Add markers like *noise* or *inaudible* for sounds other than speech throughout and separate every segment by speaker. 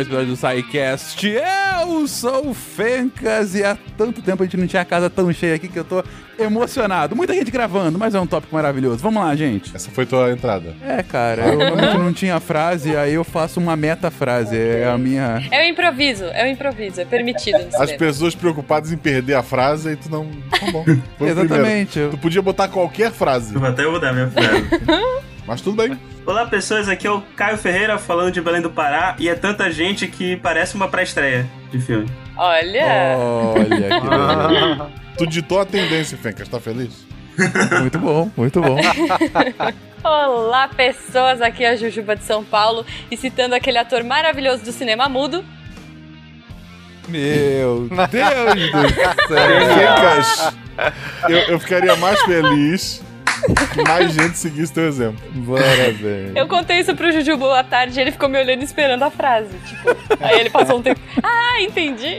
Speaker 1: mais um episódio do SciCast. Eu sou o Fencas e há tanto tempo a gente não tinha a casa tão cheia aqui que eu tô emocionado. Muita gente gravando, mas é um tópico maravilhoso. Vamos lá, gente.
Speaker 2: Essa foi tua entrada.
Speaker 1: É, cara, eu realmente não tinha frase, aí eu faço uma metafrase. É a minha.
Speaker 3: É o improviso, é o improviso, é permitido.
Speaker 2: As pessoas preocupadas em perder a frase e tu não. Tá bom. *laughs* Foi o primeiro.
Speaker 1: Exatamente.
Speaker 2: Tu podia botar qualquer frase,
Speaker 4: Vou até mudar minha frase. *laughs*
Speaker 2: mas tudo bem.
Speaker 4: Olá pessoas, aqui é o Caio Ferreira falando de Belém do Pará e é tanta gente que parece uma pré-estreia de filme.
Speaker 3: Olha,
Speaker 1: Olha que *laughs* beleza.
Speaker 2: Tu ditou a tendência, Fencas, tá feliz?
Speaker 1: Muito bom, muito bom.
Speaker 3: olá pessoas, aqui é a Jujuba de São Paulo e citando aquele ator maravilhoso do cinema mudo.
Speaker 1: Meu Deus do céu.
Speaker 2: Fencas, eu, eu ficaria mais feliz *laughs* mais gente seguisse teu exemplo.
Speaker 1: Parabéns.
Speaker 3: Eu contei isso pro Jujuba à tarde e ele ficou me olhando esperando a frase. Tipo, aí ele passou um tempo. *laughs* Ah, entendi.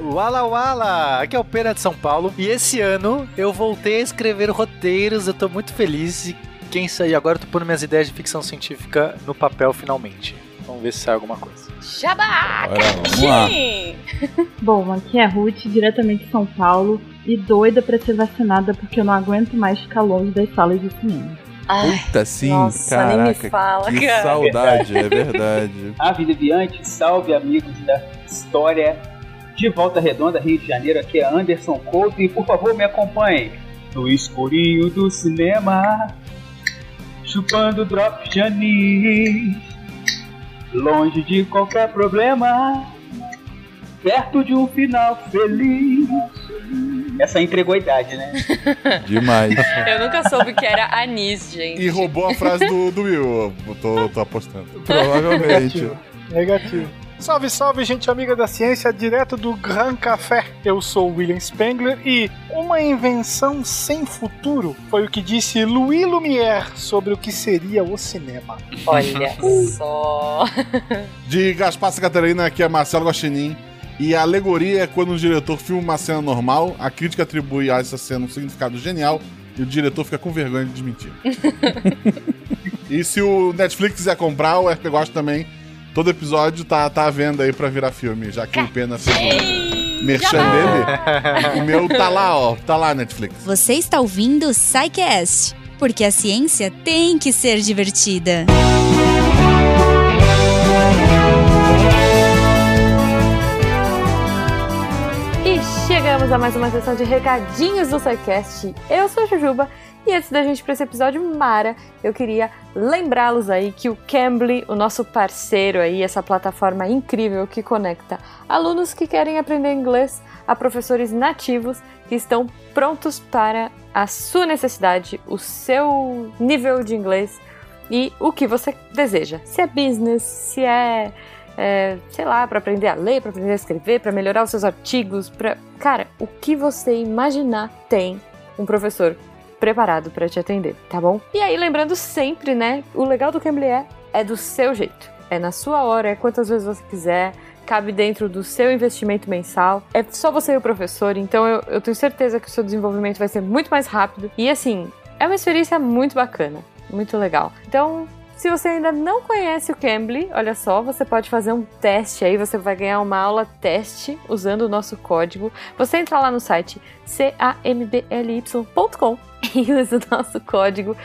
Speaker 3: *laughs*
Speaker 5: Wala Wala! Aqui é o Pena de São Paulo. E esse ano eu voltei a escrever roteiros. Eu tô muito feliz. E quem sair agora, eu tô pondo minhas ideias de ficção científica no papel finalmente. Vamos ver se sai alguma coisa.
Speaker 3: Jabá! *laughs*
Speaker 6: Bom, aqui é a Ruth, diretamente de São Paulo, e doida pra ser vacinada porque eu não aguento mais ficar longe das salas de cinema.
Speaker 3: Ai,
Speaker 1: Puta, sim,
Speaker 3: nossa,
Speaker 1: caraca.
Speaker 3: nem me fala,
Speaker 1: que
Speaker 3: cara.
Speaker 1: saudade, é verdade. *laughs*
Speaker 7: Ave Deviante, salve amigos da história. De Volta Redonda, Rio de Janeiro, aqui é Anderson Couto e por favor me acompanhe no escurinho do cinema, chupando drops de anis, longe de qualquer problema, perto de um final feliz. Essa entregou a idade, né? *laughs*
Speaker 1: Demais.
Speaker 3: Eu nunca soube que era anis, gente.
Speaker 2: E roubou a frase do, do Will, eu tô, tô apostando.
Speaker 1: Provavelmente.
Speaker 8: Negativo. Salve, salve, gente amiga da ciência, direto do Gran Café. Eu sou William Spengler e uma invenção sem futuro foi o que disse Louis Lumière sobre o que seria o cinema. *laughs*
Speaker 3: Olha só. *laughs*
Speaker 2: De Gaspar Catarina, aqui é Marcelo Guaxinim. E a alegoria é quando o diretor filma uma cena normal, a crítica atribui a essa cena um significado genial e o diretor fica com vergonha de desmentir. *laughs* e se o Netflix quiser comprar, o RP Gosta também, todo episódio tá, tá à venda aí pra virar filme, já que o Pena fez o merchan dele. O meu tá lá, ó, tá lá Netflix.
Speaker 9: Você está ouvindo o SciCast, porque a ciência tem que ser divertida.
Speaker 3: E chegamos a mais uma sessão de recadinhos do SciCast. Eu sou a Jujuba e antes da gente para esse episódio mara, eu queria lembrá-los aí que o Cambly, o nosso parceiro aí, essa plataforma incrível que conecta alunos que querem aprender inglês a professores nativos que estão prontos para a sua necessidade, o seu nível de inglês e o que você deseja. Se é business, se é é, sei lá, para aprender a ler, para aprender a escrever, para melhorar os seus artigos, para cara, o que você imaginar tem um professor preparado para te atender, tá bom? E aí lembrando sempre, né, o legal do Cambly é é do seu jeito, é na sua hora, é quantas vezes você quiser. Cabe dentro do seu investimento mensal. É só você e o professor, então eu, eu tenho certeza que o seu desenvolvimento vai ser muito mais rápido. E assim, é uma experiência muito bacana, muito legal. Então, se você ainda não conhece o Cambly, olha só, você pode fazer um teste aí, você vai ganhar uma aula teste usando o nosso código. Você entra lá no site cambly.com e usa *laughs* o nosso código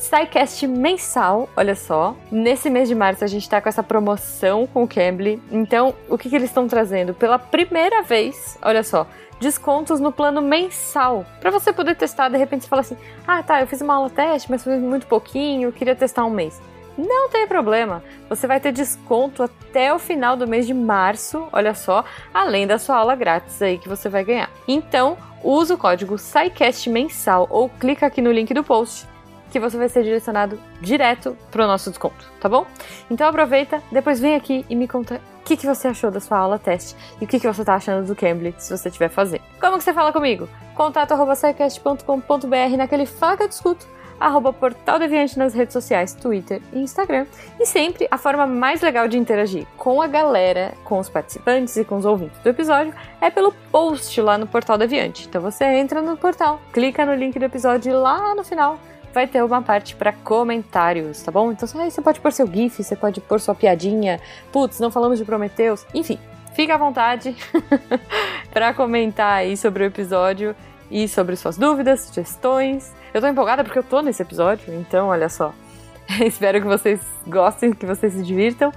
Speaker 3: SciCast mensal, olha só. Nesse mês de março a gente tá com essa promoção com o Cambly. Então, o que, que eles estão trazendo? Pela primeira vez, olha só, descontos no plano mensal. Para você poder testar, de repente você fala assim: "Ah, tá, eu fiz uma aula teste, mas foi muito pouquinho, queria testar um mês". Não tem problema. Você vai ter desconto até o final do mês de março, olha só, além da sua aula grátis aí que você vai ganhar. Então, usa o código SciCast mensal ou clica aqui no link do post que você vai ser direcionado direto pro nosso desconto, tá bom? Então aproveita, depois vem aqui e me conta o que, que você achou da sua aula teste e o que, que você tá achando do Cambly, se você estiver fazendo. Como que você fala comigo? Contato arroba naquele Fala que discuto, arroba Portal Deviante nas redes sociais, Twitter e Instagram. E sempre a forma mais legal de interagir com a galera, com os participantes e com os ouvintes do episódio é pelo post lá no Portal Deviante. Então você entra no portal, clica no link do episódio e lá no final vai ter uma parte para comentários, tá bom? Então aí você pode pôr seu GIF, você pode pôr sua piadinha. Putz, não falamos de Prometheus. Enfim, fica à vontade *laughs* para comentar aí sobre o episódio e sobre suas dúvidas, sugestões. Eu tô empolgada porque eu tô nesse episódio, então olha só. *laughs* Espero que vocês gostem, que vocês se divirtam.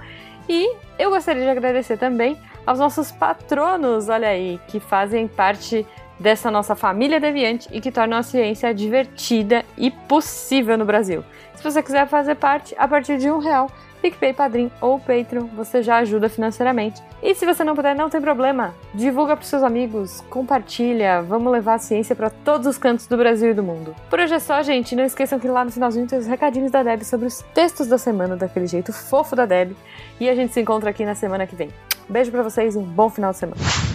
Speaker 3: E eu gostaria de agradecer também aos nossos patronos, olha aí, que fazem parte dessa nossa família deviante e que tornam a ciência divertida e possível no Brasil. Se você quiser fazer parte, a partir de um real, PicPay, Padrim ou Patreon, você já ajuda financeiramente. E se você não puder, não tem problema. Divulga para seus amigos, compartilha, vamos levar a ciência para todos os cantos do Brasil e do mundo. Por hoje é só, gente. Não esqueçam que lá no finalzinho tem os recadinhos da Deb sobre os textos da semana, daquele jeito fofo da Deb. E a gente se encontra aqui na semana que vem. Beijo para vocês e um bom final de semana.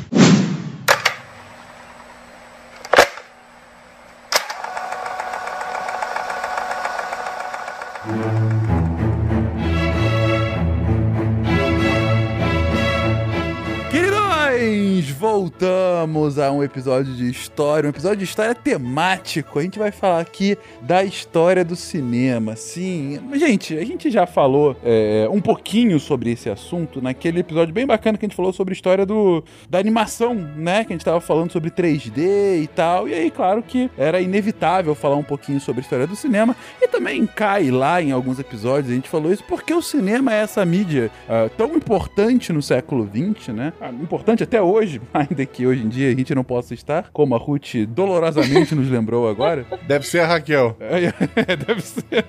Speaker 1: Voltamos a um episódio de história, um episódio de história temático. A gente vai falar aqui da história do cinema. Sim, gente, a gente já falou é, um pouquinho sobre esse assunto naquele episódio bem bacana que a gente falou sobre a história do, da animação, né? Que a gente tava falando sobre 3D e tal. E aí, claro que era inevitável falar um pouquinho sobre a história do cinema. E também cai lá em alguns episódios, a gente falou isso porque o cinema é essa mídia ah, tão importante no século XX, né? Ah, importante até hoje, *laughs* ainda que hoje em dia a gente não possa estar, como a Ruth dolorosamente nos lembrou agora. *laughs*
Speaker 2: Deve ser a Raquel.
Speaker 1: É, deve ser.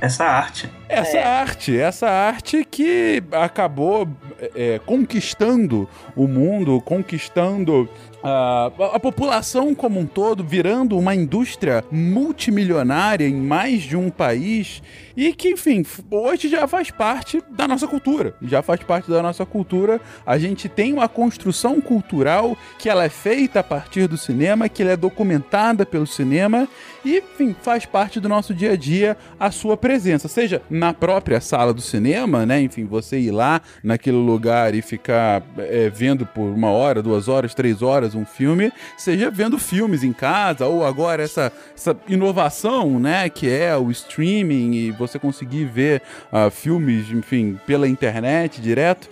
Speaker 4: Essa arte.
Speaker 1: Essa arte, essa arte que acabou é, conquistando o mundo, conquistando a, a população como um todo, virando uma indústria multimilionária em mais de um país e que, enfim, hoje já faz parte da nossa cultura. Já faz parte da nossa cultura. A gente tem uma construção cultural que ela é feita a partir do cinema, que ela é documentada pelo cinema e, enfim, faz parte do nosso dia a dia a sua presença, seja na própria sala do cinema, né? Enfim, você ir lá naquele lugar e ficar é, vendo por uma hora, duas horas, três horas um filme, seja vendo filmes em casa ou agora essa, essa inovação, né? Que é o streaming e você conseguir ver uh, filmes, enfim, pela internet direto.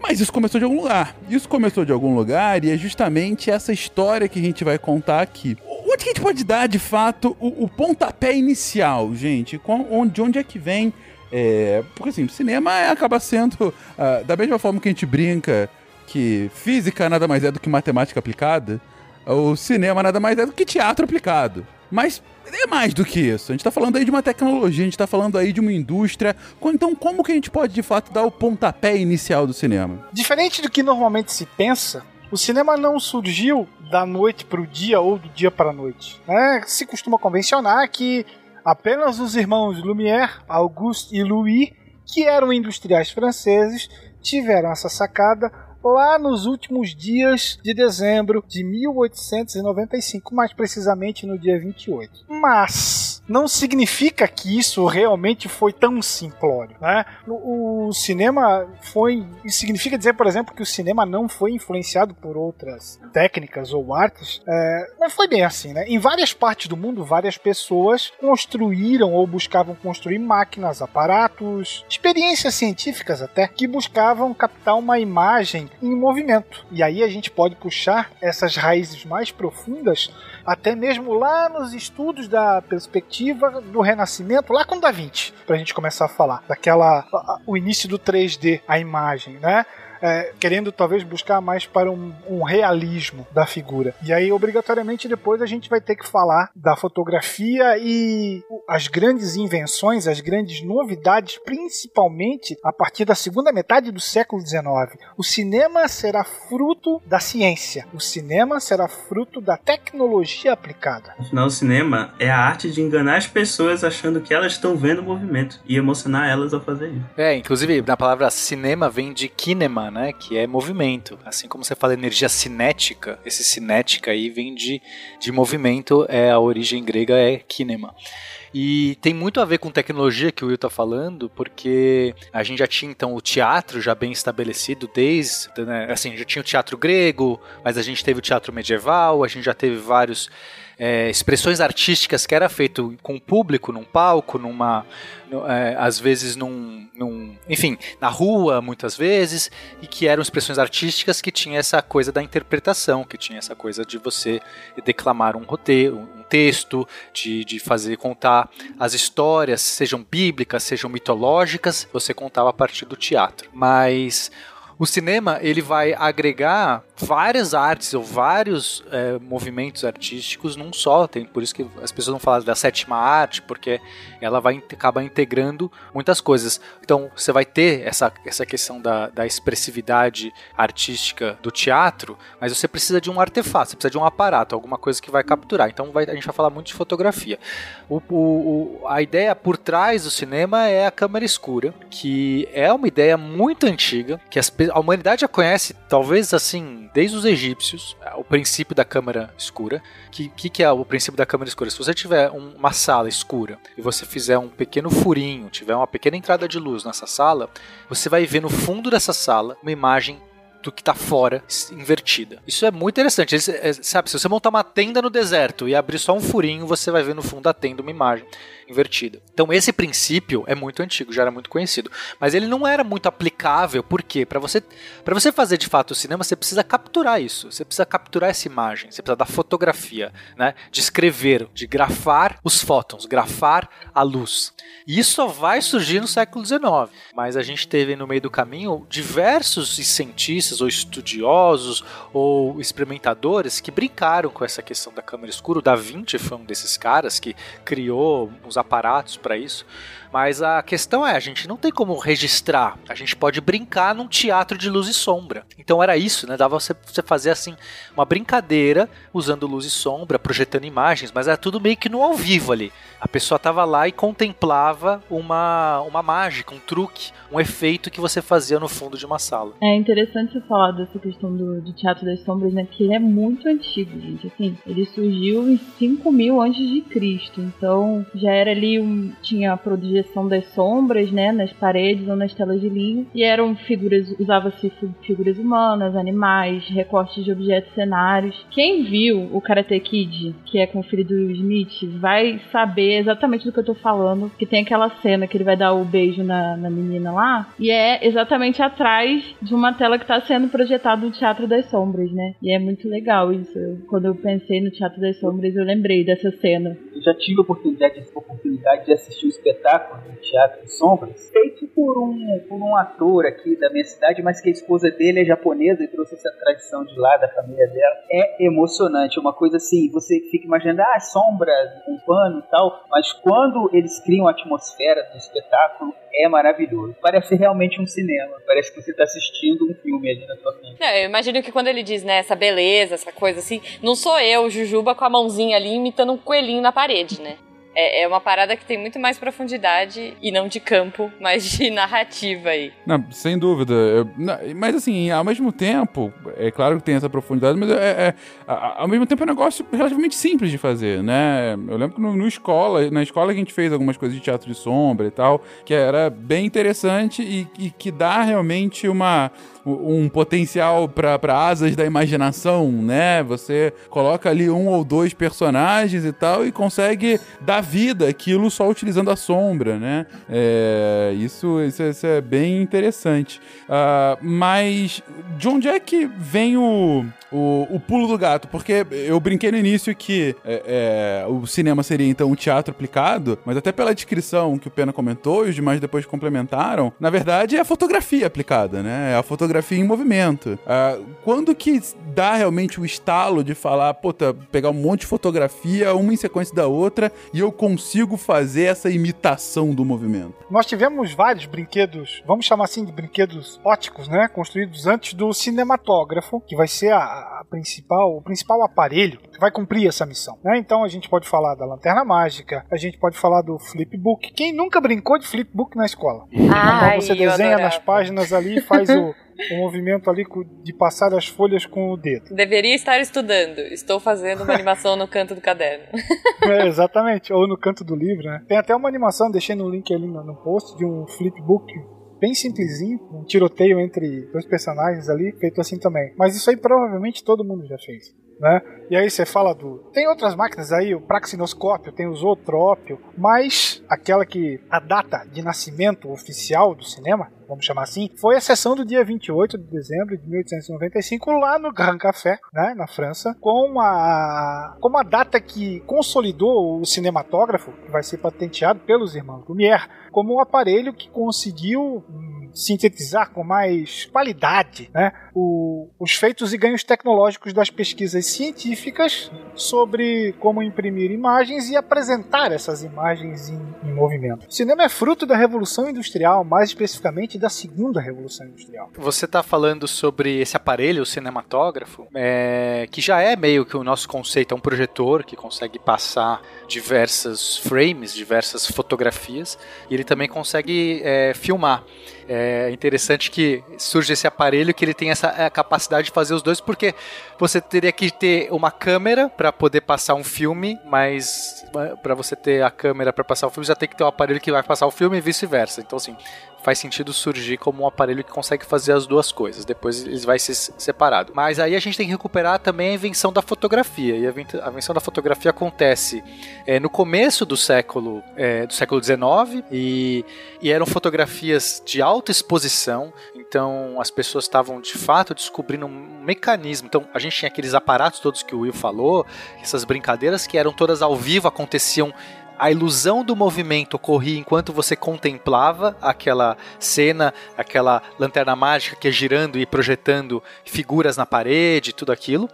Speaker 1: Mas isso começou de algum lugar. Isso começou de algum lugar e é justamente essa história que a gente vai contar aqui. Onde que a gente pode dar, de fato, o, o pontapé inicial, gente? Com, onde, onde é que vem... É, porque assim, cinema acaba sendo, uh, da mesma forma que a gente brinca que física nada mais é do que matemática aplicada, o cinema nada mais é do que teatro aplicado. Mas é mais do que isso. A gente tá falando aí de uma tecnologia, a gente tá falando aí de uma indústria. Então, como que a gente pode de fato dar o pontapé inicial do cinema?
Speaker 8: Diferente do que normalmente se pensa, o cinema não surgiu da noite para o dia ou do dia para a noite. Né? Se costuma convencionar que apenas os irmãos Lumière, Auguste e Louis, que eram industriais franceses, tiveram essa sacada lá nos últimos dias de dezembro de 1895, mais precisamente no dia 28. Mas não significa que isso realmente foi tão simplório, né? O, o cinema foi significa dizer, por exemplo, que o cinema não foi influenciado por outras técnicas ou artes. É, não foi bem assim, né? Em várias partes do mundo, várias pessoas construíram ou buscavam construir máquinas, aparatos, experiências científicas até que buscavam captar uma imagem em movimento. E aí a gente pode puxar essas raízes mais profundas até mesmo lá nos estudos da perspectiva do Renascimento, lá com Da Vinci, para a gente começar a falar daquela o início do 3D, a imagem, né? É, querendo talvez buscar mais para um, um, realismo da figura. E aí, obrigatoriamente, depois a gente vai ter que falar da fotografia e as grandes invenções, as grandes novidades, principalmente a partir da segunda metade do século XIX. O cinema será fruto da ciência, o cinema será fruto da tecnologia aplicada.
Speaker 4: Afinal, o cinema é a arte de enganar as pessoas achando que elas estão vendo o movimento e emocionar elas ao fazer isso.
Speaker 5: É, inclusive, na palavra cinema vem de kinema, né? Que é movimento. Assim como você fala energia cinética, esse cinética aí vem de, de movimento, é a origem grega é kinema. E tem muito a ver com tecnologia que o Will tá falando, porque a gente já tinha então o teatro já bem estabelecido desde, né, assim, já tinha o teatro grego, mas a gente teve o teatro medieval, a gente já teve vários é, expressões artísticas que era feito com o público, num palco, numa, é, às vezes num, num, enfim, na rua muitas vezes, e que eram expressões artísticas que tinha essa coisa da interpretação, que tinha essa coisa de você declamar um roteiro, um texto, de, de fazer contar as histórias, sejam bíblicas, sejam mitológicas, você contava a partir do teatro. Mas o cinema ele vai agregar várias artes ou vários é, movimentos artísticos num só. Tem por isso que as pessoas não falam da sétima arte, porque ela vai acabar integrando muitas coisas. Então você vai ter essa, essa questão da, da expressividade artística do teatro, mas você precisa de um artefato, você precisa de um aparato, alguma coisa que vai capturar. Então vai, a gente vai falar muito de fotografia. O, o, a ideia por trás do cinema é a câmera escura, que é uma ideia muito antiga, que as, a humanidade já conhece, talvez assim, desde os egípcios, o princípio da câmera escura. Que, que, que, é o princípio da câmera escura? Se você tiver um, uma sala escura e você fizer um pequeno furinho, tiver uma pequena entrada de luz nessa sala, você vai ver no fundo dessa sala uma imagem do que está fora invertida. Isso é muito interessante. É, sabe, se você montar uma tenda no deserto e abrir só um furinho, você vai ver no fundo da tenda uma imagem invertida. Então esse princípio é muito antigo, já era muito conhecido, mas ele não era muito aplicável, porque para você para você fazer de fato o cinema, você precisa capturar isso, você precisa capturar essa imagem, você precisa da fotografia, né, de escrever, de grafar os fótons, grafar a luz. E isso só vai surgir no século XIX, mas a gente teve no meio do caminho diversos cientistas ou estudiosos ou experimentadores que brincaram com essa questão da câmera escura. O Da Vinci foi um desses caras que criou os aparatos para isso. Mas a questão é, a gente não tem como registrar. A gente pode brincar num teatro de luz e sombra. Então era isso, né? Dava você, você fazer assim uma brincadeira usando luz e sombra, projetando imagens, mas era tudo meio que no ao vivo ali. A pessoa tava lá e contemplava uma, uma mágica, um truque, um efeito que você fazia no fundo de uma sala.
Speaker 6: É interessante você falar dessa questão do, do Teatro das Sombras, né? Que ele é muito antigo, gente. Assim, ele surgiu em 5 mil antes de Cristo. Então já era ali um. tinha a projeção das sombras, né? Nas paredes ou nas telas de linha. E eram figuras. usava-se figuras humanas, animais, recortes de objetos cenários. Quem viu o Karate Kid, que é com o filho do Smith, vai saber exatamente do que eu tô falando. Que tem aquela cena que ele vai dar o beijo na, na menina lá. E é exatamente atrás de uma tela que tá sendo projetada no Teatro das Sombras, né? E é muito legal isso. Quando eu pensei no Teatro das Sombras, eu lembrei dessa cena.
Speaker 7: Eu já tive a oportunidade, a oportunidade de assistir um espetáculo no Teatro das Sombras, feito por um, por um ator aqui da minha cidade, mas que a esposa dele é japonesa e trouxe essa tradição de lá, da família dela. É emocionante, é uma coisa assim, você fica imaginando, ah, sombras, um pano e tal, mas quando eles criam a atmosfera do espetáculo, é maravilhoso. Parece realmente um cinema. Parece que você está assistindo um filme ali na sua frente.
Speaker 3: Não, eu imagino que quando ele diz, né, essa beleza, essa coisa assim, não sou eu, Jujuba, com a mãozinha ali imitando um coelhinho na parede, né? É, é uma parada que tem muito mais profundidade e não de campo, *laughs* mas de narrativa aí.
Speaker 1: Não, sem dúvida. Eu, não, mas assim, ao mesmo tempo, é claro que tem essa profundidade, mas é, é, ao mesmo tempo é um negócio relativamente simples de fazer, né? Eu lembro que no, no, escola, na escola a gente fez algumas coisas de teatro de sombra e tal, que era bem interessante e, e que dá realmente uma um potencial para asas da imaginação, né? Você coloca ali um ou dois personagens e tal e consegue dar vida aquilo só utilizando a sombra, né? É, isso, isso, isso, é bem interessante. Uh, mas de onde é que vem o, o, o, pulo do gato? Porque eu brinquei no início que é, é, o cinema seria então um teatro aplicado, mas até pela descrição que o Pena comentou e os demais depois complementaram, na verdade é a fotografia aplicada, né? É a fotografia em movimento. Uh, quando que dá realmente o estalo de falar, puta, pegar um monte de fotografia, uma em sequência da outra, e eu consigo fazer essa imitação do movimento?
Speaker 8: Nós tivemos vários brinquedos, vamos chamar assim de brinquedos óticos, né? Construídos antes do cinematógrafo, que vai ser a, a principal, o principal aparelho vai cumprir essa missão. Né? Então a gente pode falar da lanterna mágica, a gente pode falar do flipbook. Quem nunca brincou de flipbook na escola?
Speaker 3: Ah,
Speaker 8: então você desenha nas páginas ali e faz o o movimento ali de passar as folhas com o dedo.
Speaker 3: Deveria estar estudando. Estou fazendo uma animação no canto do caderno. *laughs*
Speaker 8: É, exatamente, ou no canto do livro, né? Tem até uma animação, deixei no link ali no, no post, de um flipbook bem simplesinho, um tiroteio entre dois personagens ali, feito assim também. Mas isso aí provavelmente todo mundo já fez. Né? E aí você fala do. Tem outras máquinas aí, o praxinoscópio, tem o zootrópio, mas aquela que a data de nascimento oficial do cinema, vamos chamar assim, foi a sessão do dia 28 de dezembro de 1895 lá no Grand Café, né, na França, com a com uma data que consolidou o cinematógrafo, que vai ser patenteado pelos irmãos Lumière, como um aparelho que conseguiu sintetizar com mais qualidade né, o- os feitos e ganhos tecnológicos das pesquisas científicas sobre como imprimir imagens e apresentar essas imagens em, em movimento. O cinema é fruto da Revolução Industrial, mais especificamente da Segunda Revolução Industrial.
Speaker 5: Você está falando sobre esse aparelho, o cinematógrafo, é, que já é meio que o nosso conceito, é um projetor que consegue passar diversas frames, diversas fotografias, e ele também consegue é, filmar. É interessante que surge esse aparelho que ele tem essa capacidade de fazer os dois, porque você teria que ter uma câmera para poder passar um filme, mas para você ter a câmera para passar o filme, já tem que ter um aparelho que vai passar o filme e vice-versa. Então, assim, faz sentido surgir como um aparelho que consegue fazer as duas coisas. Depois ele vai ser separado. Mas aí a gente tem que recuperar também a invenção da fotografia. E a invenção da fotografia acontece é, no começo do século é, do século XIX e, e eram fotografias de alta exposição. Então as pessoas estavam de fato descobrindo um mecanismo. Então a gente tinha aqueles aparatos todos que o Will falou, essas brincadeiras que eram todas ao vivo, aconteciam a ilusão do movimento ocorria enquanto você contemplava aquela cena, aquela lanterna mágica que é girando e projetando figuras na parede, tudo aquilo.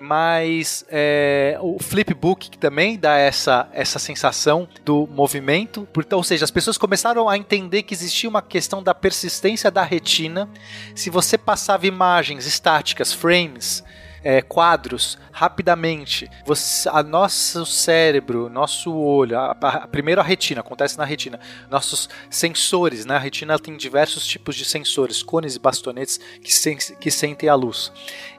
Speaker 5: Mas é, o flipbook também dá essa, essa sensação do movimento. Ou seja, as pessoas começaram a entender que existia uma questão da persistência da retina. Se você passava imagens estáticas, frames, é, quadros rapidamente. Você, a nosso cérebro, nosso olho, a, a- primeiro a retina, acontece na retina. Nossos sensores, né? A retina tem diversos tipos de sensores, cones e bastonetes que, sen- que sentem a luz.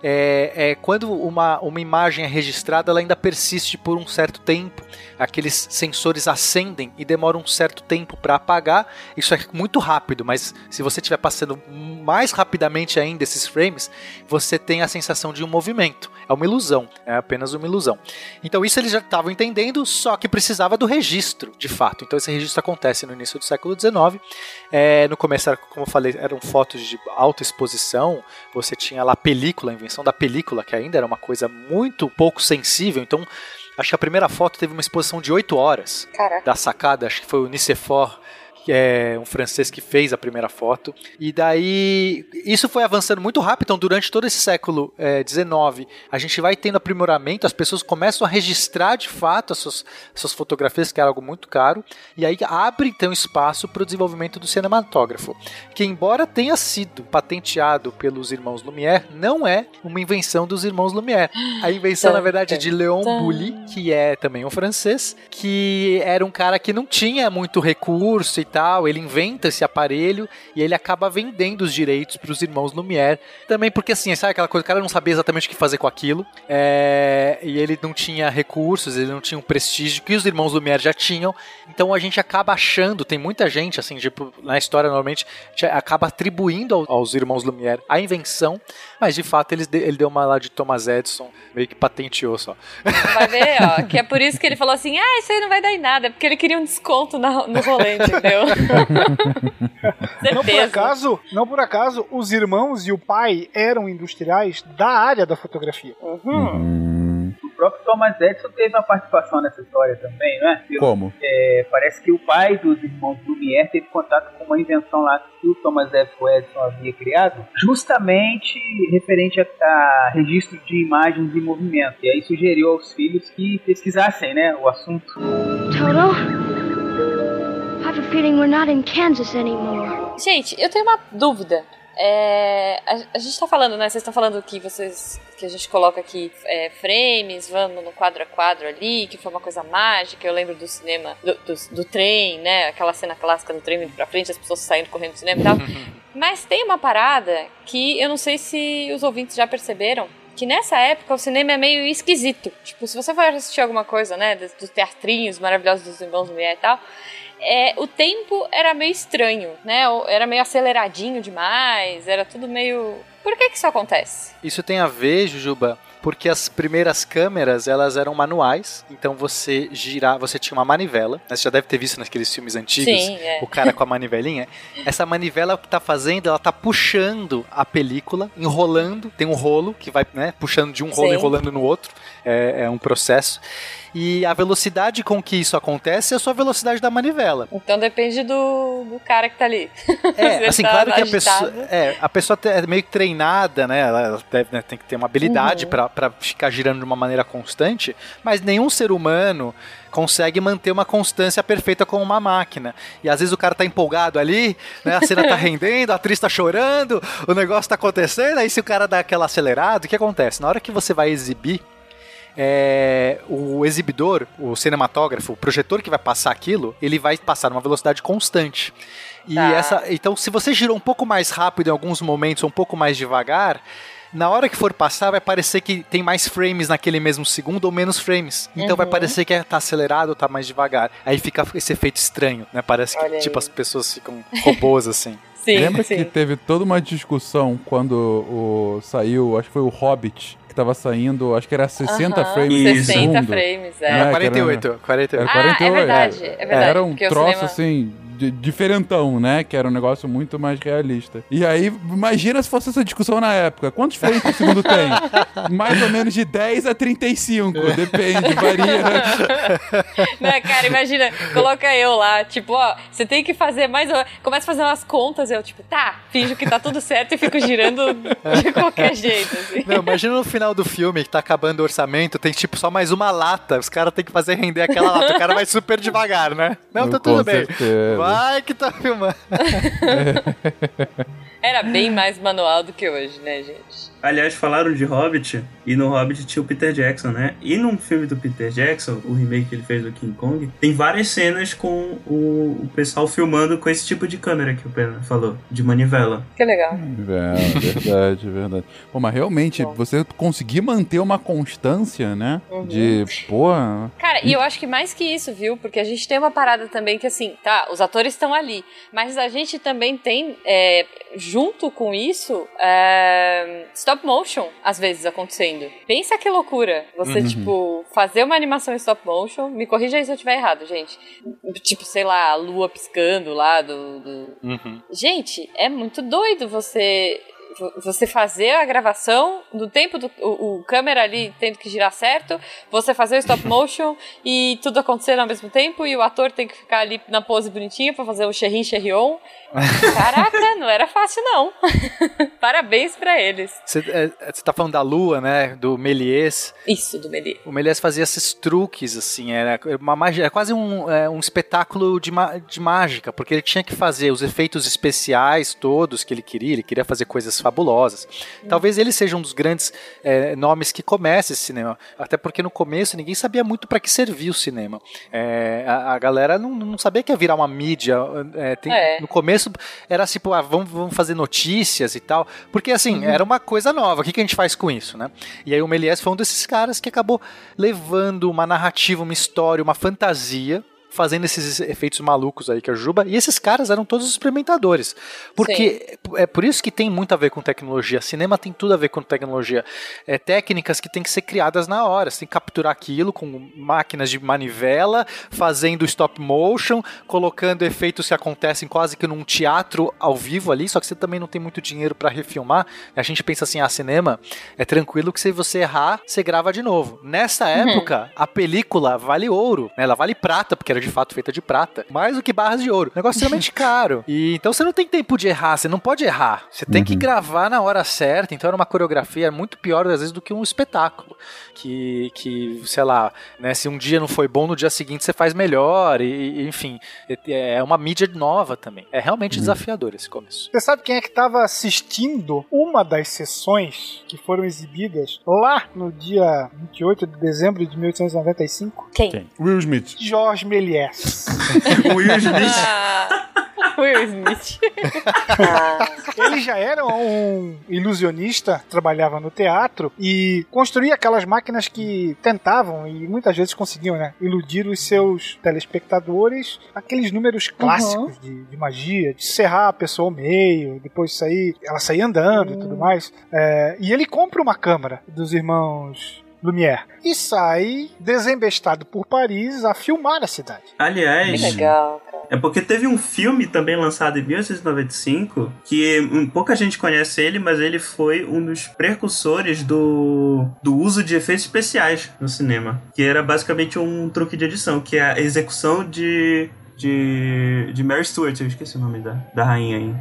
Speaker 5: É, é, quando uma, uma imagem é registrada, ela ainda persiste por um certo tempo. Aqueles sensores acendem e demoram um certo tempo para apagar. Isso é muito rápido, mas se você estiver passando mais rapidamente ainda esses frames, você tem a sensação de um movimento. É uma ilusão, é apenas uma ilusão. Então isso eles já estavam entendendo, só que precisava do registro, de fato. Então esse registro acontece no início do século XIX. É, no começo, era, como eu falei, eram fotos de alta exposição. Você tinha lá a película, a invenção da película, que ainda era uma coisa muito pouco sensível. Então acho que a primeira foto teve uma exposição de 8 horas
Speaker 3: Caraca.
Speaker 5: da sacada, acho que foi o Nicephore, que é um francês que fez a primeira foto. E daí, isso foi avançando muito rápido, então durante todo esse século XIX, a gente vai tendo aprimoramento, as pessoas começam a registrar de fato as suas, as suas fotografias, que era algo muito caro, e aí abre então espaço para o desenvolvimento do cinematógrafo, que embora tenha sido patenteado pelos irmãos Lumière, não é uma invenção dos irmãos Lumière. A invenção, na verdade, é de Léon. Bouly, que é também um francês, que era um cara que não tinha muito recurso e tal, ele inventa esse aparelho e ele acaba vendendo os direitos para os irmãos Lumière, também porque assim, sabe aquela coisa, o cara não sabia exatamente o que fazer com aquilo, é, e ele não tinha recursos, ele não tinha um prestígio que os irmãos Lumière já tinham, então a gente acaba achando, tem muita gente, assim, tipo, na história normalmente, acaba atribuindo ao- aos irmãos Lumière a invenção, mas de fato eles de- ele deu uma lá de Thomas Edison, meio que patenteou só.
Speaker 3: Vai ver, ó, que é por isso que ele falou assim: ah, isso aí não vai dar em nada, porque ele queria um desconto na- no rolê, *laughs* entendeu? *laughs*
Speaker 8: Não por acaso, não por acaso, os irmãos e o pai eram industriais da área da fotografia.
Speaker 3: Uhum.
Speaker 7: O próprio Thomas Edison teve uma participação nessa história também, não é?
Speaker 1: Como?
Speaker 7: é, parece que o pai dos irmãos Lumière teve contato com uma invenção lá que o Thomas Edison Edison havia criado, justamente referente a, a registro de imagens em movimento. E aí sugeriu aos filhos que pesquisassem né, o assunto.
Speaker 10: Toto, have a feeling we're not in Kansas anymore.
Speaker 3: Gente, eu tenho uma dúvida. é, a, a gente tá falando, né? Vocês estão falando que vocês que a gente coloca aqui é, frames, vamos no quadro a quadro ali, que foi uma coisa mágica. Eu lembro do cinema, do, do, do trem, né? Aquela cena clássica do trem indo pra frente, as pessoas saindo correndo do cinema e tal. *laughs* Mas tem uma parada que eu não sei se os ouvintes já perceberam, que nessa época o cinema é meio esquisito. Tipo, se você for assistir alguma coisa, né, dos, dos teatrinhos maravilhosos dos irmãos Lumière e tal, é, o tempo era meio estranho, né? Era meio aceleradinho demais, era tudo meio. Por que que isso acontece?
Speaker 5: Isso tem a ver, Jujuba, porque as primeiras câmeras elas eram manuais, então você girar, você tinha uma manivela, né? você já deve ter visto naqueles filmes antigos,
Speaker 3: Sim, é.
Speaker 5: o cara com a manivelinha. Essa manivela que tá fazendo, ela tá puxando a película, enrolando, tem um rolo que vai, né, puxando de um rolo
Speaker 3: Sim.
Speaker 5: enrolando no outro, é, é um processo. E a velocidade com que isso acontece é a sua velocidade da manivela.
Speaker 3: Então depende do, do cara que tá ali.
Speaker 5: É, *laughs* assim,
Speaker 3: tá
Speaker 5: claro que a
Speaker 3: agitado.
Speaker 5: pessoa, é, a pessoa é meio treinada, né? Ela deve, né, tem que ter uma habilidade
Speaker 3: Uhum.
Speaker 5: para ficar girando de uma maneira constante, mas nenhum ser humano consegue manter uma constância perfeita com uma máquina. E às vezes o cara tá empolgado ali, né? A cena tá *laughs* rendendo, a atriz tá chorando, o negócio tá acontecendo, aí se o cara dá aquela acelerada, o que acontece? Na hora que você vai exibir é, o exibidor, o cinematógrafo, o projetor que vai passar aquilo, ele vai passar numa velocidade constante. E
Speaker 3: Tá.
Speaker 5: essa, então, se você girou um pouco mais rápido em alguns momentos, ou um pouco mais devagar, na hora que for passar, vai parecer que tem mais frames naquele mesmo segundo ou menos frames. Então vai
Speaker 3: Uhum.
Speaker 5: parecer que tá acelerado ou tá mais devagar. Aí fica esse efeito estranho, né? Parece que tipo as pessoas ficam robôs assim. *laughs*
Speaker 3: Sim,
Speaker 1: Lembra
Speaker 3: sim.
Speaker 1: que teve toda uma discussão quando o, saiu, acho que foi o Hobbit, que tava saindo, acho que era 60
Speaker 3: Aham,
Speaker 1: frames por
Speaker 3: 60
Speaker 1: segundo.
Speaker 3: frames, é.
Speaker 1: É,
Speaker 5: Era
Speaker 1: que
Speaker 5: 48, 48.
Speaker 1: Era
Speaker 3: Ah,
Speaker 1: 48.
Speaker 3: é verdade, é verdade.
Speaker 1: Era um troço
Speaker 3: cinema-
Speaker 1: assim, de- diferentão, né? Que era um negócio muito mais realista. E aí, imagina se fosse essa discussão na época. Quantos frames por segundo tem? *laughs* Mais ou menos de 10 a 35. Depende, varia. *laughs*
Speaker 3: Né, cara, imagina, coloca eu lá, tipo, ó, você tem que fazer mais. ou- Começa a fazer umas contas, eu, tipo, tá, finjo que tá tudo certo e fico girando de qualquer jeito, assim.
Speaker 5: Não, imagina no final do filme que tá acabando o orçamento, tem tipo só mais uma lata. Os caras têm que fazer render aquela lata. O cara vai super devagar, né? Não, tá
Speaker 1: Com
Speaker 5: tudo bem.
Speaker 1: certeza.
Speaker 5: Vai que tá filmando. *laughs*
Speaker 3: Era bem mais manual do que hoje, né, gente?
Speaker 4: Aliás, falaram de Hobbit, e no Hobbit tinha o Peter Jackson, né? E no filme do Peter Jackson, o remake que ele fez do King Kong, tem várias cenas com o, o pessoal filmando com esse tipo de câmera que o Pena falou, de manivela.
Speaker 3: Que legal.
Speaker 1: É, verdade, verdade. Pô, mas realmente,
Speaker 3: Bom.
Speaker 1: você conseguir manter uma constância, né?
Speaker 3: Uhum.
Speaker 1: De, pô.
Speaker 3: Cara, e eu acho que mais que isso, viu? Porque a gente tem uma parada também que, assim, tá, os atores estão ali, mas a gente também tem, é, junto com isso, é, stop motion, às vezes, acontecendo. Pensa que loucura. Você,
Speaker 1: Uhum.
Speaker 3: tipo, fazer uma animação em stop motion, me corrija aí se eu estiver errado, gente. Tipo, sei lá, a lua piscando lá do- do,
Speaker 5: Uhum.
Speaker 3: Gente, é muito doido você você fazer a gravação do tempo do o, o câmera ali tendo que girar certo, você fazer o stop *laughs* motion e tudo acontecendo ao mesmo tempo e o ator tem que ficar ali na pose bonitinha pra fazer o Sherrin Sherrion. Caraca, não era fácil não. *laughs* Parabéns pra eles.
Speaker 5: Você é, você tá falando da lua, né? Do Méliès.
Speaker 3: Isso do Meli.
Speaker 5: O Méliès fazia esses truques, assim, era uma magia, era quase um, é, um espetáculo de, de mágica, porque ele tinha que fazer os efeitos especiais todos que ele queria, ele queria fazer coisas fabulosas. Talvez ele seja um dos grandes é, nomes que comece esse cinema, até porque no começo ninguém sabia muito para que servia o cinema. É, a, a galera não, não sabia que ia virar uma mídia. é, tem-
Speaker 3: É.
Speaker 5: No começo era tipo, ah, vamos, vamos fazer notícias e tal, porque assim, era uma coisa nova, o que, que a gente faz com isso, né? E aí o Méliès foi um desses caras que acabou levando uma narrativa, uma história, uma fantasia, fazendo esses efeitos malucos aí que a Juba. E esses caras eram todos experimentadores. Porque é por isso que tem muito a ver com tecnologia. Cinema tem tudo a ver com tecnologia. É, técnicas que têm que ser criadas na hora. Você tem que capturar aquilo com máquinas de manivela, fazendo stop motion, colocando efeitos que acontecem quase que num teatro ao vivo ali, só que você também não tem muito dinheiro para refilmar. A gente pensa assim, ah, cinema é tranquilo que se você errar, você grava de novo. Nessa época, a película vale ouro, né? ela vale prata, porque era de fato feita de prata, mais do que barras de ouro. Negócio extremamente *laughs* caro. E então você não tem tempo de errar, você não pode errar. Você tem que gravar na hora certa, então era uma coreografia muito pior às vezes do que um espetáculo. Que, que sei lá, né, se um dia não foi bom, no dia seguinte você faz melhor, e, e, enfim, é é uma mídia nova também. É realmente desafiador esse começo.
Speaker 8: Você sabe quem é que estava assistindo uma das sessões que foram exibidas lá no dia 28 de dezembro de 1895?
Speaker 3: Quem?
Speaker 1: Quem?
Speaker 2: Will Smith.
Speaker 8: Jorge Méliès. *laughs*
Speaker 4: O Will Smith.
Speaker 3: Ah, Will Smith.
Speaker 8: Ele já era um ilusionista, trabalhava no teatro e construía aquelas máquinas que tentavam e muitas vezes conseguiam, né? Iludir os seus telespectadores, aqueles números clássicos de, de magia, de serrar a pessoa ao meio, depois sair, ela sair andando e tudo mais. É, e ele compra uma câmara dos irmãos Lumière e sai desembestado por Paris a filmar a cidade.
Speaker 3: Que
Speaker 4: Aliás,
Speaker 3: legal.
Speaker 4: é porque teve um filme também lançado em 1895 que hum, pouca gente conhece ele, mas ele foi um dos precursores do, do uso de efeitos especiais no cinema. Que era basicamente um truque de edição, que é a execução de. De, de Mary Stuart, eu esqueci o nome da, da rainha aí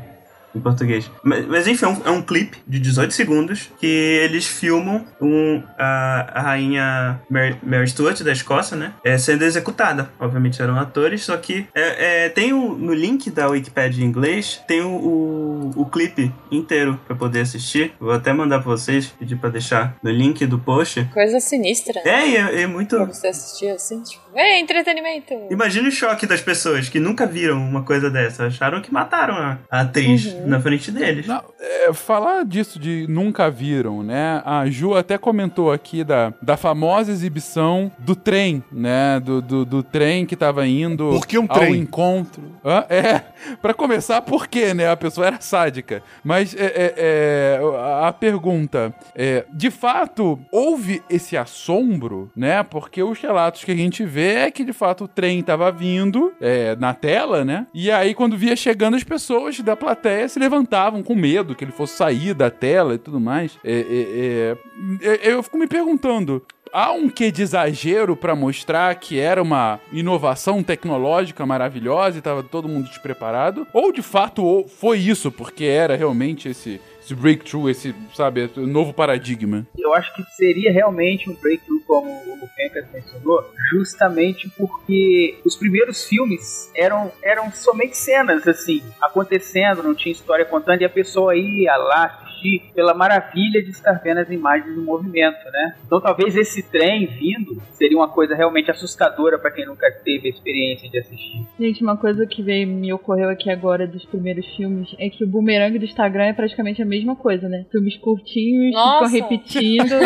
Speaker 4: em português. Mas, mas enfim, é um, é um clipe de 18 segundos que eles filmam um, a, a rainha Mary, Mary Stuart da Escócia, né? É, sendo executada. Obviamente eram atores, só que é, é, tem o, no link da Wikipedia em inglês, tem o, o, o clipe inteiro pra poder assistir. Vou até mandar pra vocês, pedir pra deixar no link do post.
Speaker 3: Coisa sinistra.
Speaker 4: É, e é, é muito.
Speaker 3: Pra você assistir assim, tipo, é entretenimento.
Speaker 4: Imagina o choque das pessoas que nunca viram uma coisa dessa. Acharam que mataram a, a atriz na frente deles.
Speaker 1: Não, é, falar disso de nunca viram, né? A Ju até comentou aqui da, da famosa exibição do trem, né? Do, do, do trem que tava indo
Speaker 2: Por que um
Speaker 1: ao
Speaker 2: trem?
Speaker 1: encontro. Hã? É, *laughs* pra começar, por quê, né? A pessoa era sádica. Mas é, é, é, a a pergunta é, de fato, houve esse assombro, né? Porque os relatos que a gente vê é que, de fato, o trem tava vindo é, na tela, né? E aí, quando via chegando, as pessoas da plateia se levantavam com medo que ele fosse sair da tela e tudo mais. É, é, é, é, eu fico me perguntando. Há um quê de exagero pra mostrar que era uma inovação tecnológica maravilhosa e tava todo mundo despreparado? Ou de fato foi isso, porque era realmente esse, esse breakthrough, esse, sabe, novo paradigma?
Speaker 7: Eu acho que seria realmente um breakthrough, como o Fencas mencionou, justamente porque os primeiros filmes eram, eram somente cenas, assim, acontecendo, não tinha história contando, e a pessoa ia lá pela maravilha de estar vendo as imagens em movimento, né? Então talvez esse trem vindo seria uma coisa realmente assustadora para quem nunca teve a experiência de assistir.
Speaker 6: Gente, uma coisa que veio, me ocorreu aqui agora dos primeiros filmes é que o boomerang do Instagram é praticamente a mesma coisa, né? Filmes curtinhos,
Speaker 3: Nossa.
Speaker 6: ficam repetindo. *laughs*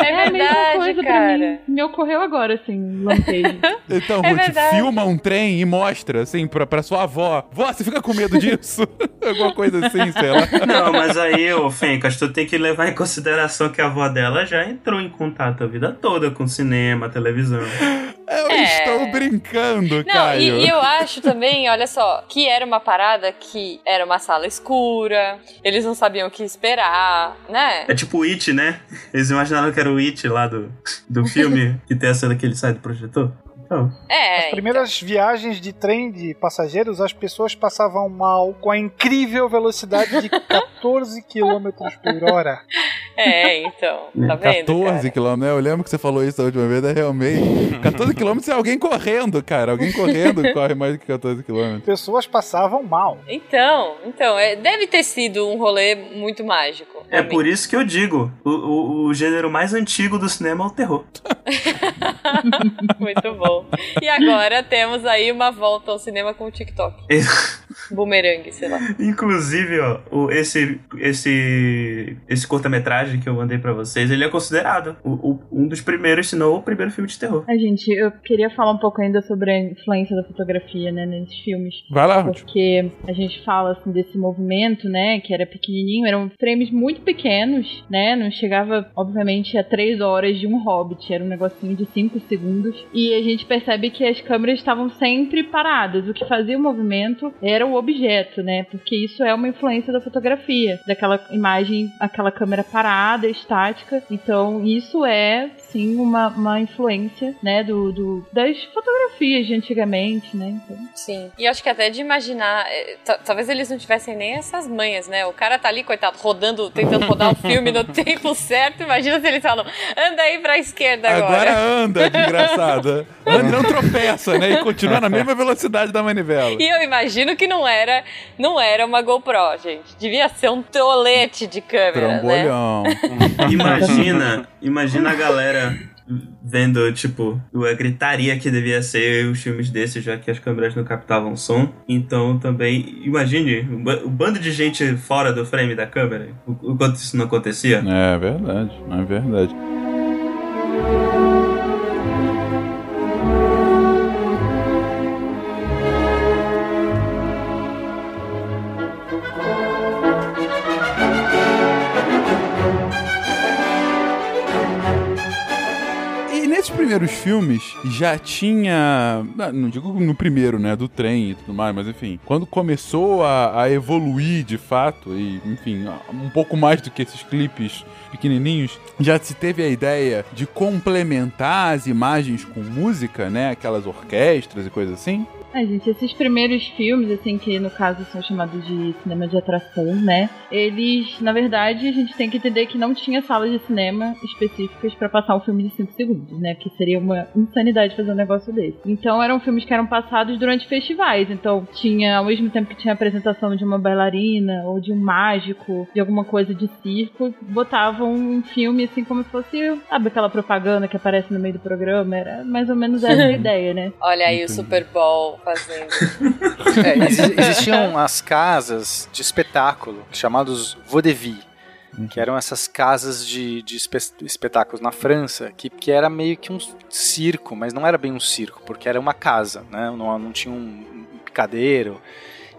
Speaker 3: É
Speaker 6: a mesma
Speaker 3: verdade,
Speaker 6: coisa pra
Speaker 3: cara.
Speaker 6: mim. Me ocorreu agora, assim, lampejo. *laughs*
Speaker 1: Então,
Speaker 3: É
Speaker 1: Ruth,
Speaker 3: verdade.
Speaker 1: filma um trem e mostra, assim, pra, pra sua avó. Vó, você fica com medo disso? *laughs* Alguma coisa assim, sei lá.
Speaker 4: Não, mas aí, ô Fencas, tu tem que levar em consideração que a avó dela já entrou em contato a vida toda com cinema, televisão.
Speaker 1: Eu
Speaker 3: É.
Speaker 1: estou brincando,
Speaker 3: Não,
Speaker 1: Caio.
Speaker 3: e, e eu acho também, olha só, que era uma parada que era uma sala escura, eles não sabiam o que esperar, né?
Speaker 4: É tipo o It, né? Eles imaginaram que era o It lá do, do filme, que tem a cena que ele sai do projetor. Então,
Speaker 3: É.
Speaker 8: As primeiras viagens de trem de passageiros, as pessoas passavam mal com a incrível velocidade de *laughs* 14 km por hora.
Speaker 3: É, então. Tá vendo?
Speaker 1: 14
Speaker 3: cara?
Speaker 1: quilômetros, né? Eu lembro que você falou isso da última vez, é realmente. *laughs* 14 quilômetros é alguém correndo, cara. Alguém correndo *laughs* corre mais do que 14 quilômetros.
Speaker 8: Pessoas passavam mal.
Speaker 3: Então, então, é, deve ter sido um rolê muito mágico.
Speaker 4: É por isso que eu digo, o, o, o gênero mais antigo do cinema é o terror. *laughs*
Speaker 3: Muito bom. E agora temos aí uma volta ao cinema com o TikTok. *laughs* Boomerang, sei lá.
Speaker 4: Inclusive, ó, o- esse, esse, esse curta-metragem que eu mandei pra vocês, ele é considerado o- o- um dos primeiros, se não o primeiro filme de terror.
Speaker 6: A gente, eu queria falar um pouco ainda sobre a influência da fotografia, né, nesses filmes.
Speaker 1: Vai lá, Ruth.
Speaker 6: Porque a gente fala assim desse movimento, né, que era pequenininho, eram frames muito pequenos, né, não chegava, obviamente, a três horas de um Hobbit, era um negocinho de cinco segundos, e a gente percebe que as câmeras estavam sempre paradas, o que fazia o movimento era o objeto, né? Porque isso é uma influência da fotografia, daquela imagem, aquela câmera parada, estática. Então, isso é sim uma, uma influência, né, do, do das fotografias de antigamente, né? Então,
Speaker 3: Sim. E acho que até de imaginar, eh, ta- talvez eles não tivessem nem essas manhas, né? O cara tá ali, coitado, rodando, tentando rodar o filme no *laughs* tempo certo. Imagina se eles falam, anda aí pra esquerda agora.
Speaker 1: Agora anda, desgraçada. *laughs* Anda e não tropeça, né? E continua na mesma velocidade da manivela.
Speaker 3: E eu imagino que não era, não era uma GoPro, gente. Devia ser um tolete de câmera, né?
Speaker 1: Trambolhão. *laughs*
Speaker 4: Imagina, imagina a galera vendo, tipo, a gritaria que devia ser os filmes desses, já que as câmeras não captavam som. Então também, imagine o ba- o bando de gente fora do frame da câmera, o o quanto isso não acontecia.
Speaker 1: É verdade, é verdade. Primeiros filmes já tinha. ah, Não digo no primeiro, né? Do trem e tudo mais, mas enfim. Quando começou a, a evoluir de fato, e enfim, um pouco mais do que esses clipes pequenininhos, já se teve a ideia de complementar as imagens com música, né? Aquelas orquestras e coisas assim.
Speaker 6: É, gente, esses primeiros filmes, assim, que no caso são chamados de cinema de atração, né? Eles, na verdade, a gente tem que entender que não tinha salas de cinema específicas pra passar um filme de 5 segundos, né? Que seria uma insanidade fazer um negócio desse. Então eram filmes que eram passados durante festivais. Então tinha, ao mesmo tempo que tinha a apresentação de uma bailarina ou de um mágico, de alguma coisa de circo, botavam um filme assim como se fosse, sabe, aquela propaganda que aparece no meio do programa. Era mais ou menos essa a ideia, né?
Speaker 3: Olha aí
Speaker 1: Entendi.
Speaker 3: o Super Bowl fazendo. *laughs*
Speaker 5: É, exi- existiam as casas de espetáculo chamados vaudeville, que eram essas casas de, de espe- espetáculos na França, que, que era meio que um circo, mas não era bem um circo, porque era uma casa, né? Não, não tinha um, um picadeiro.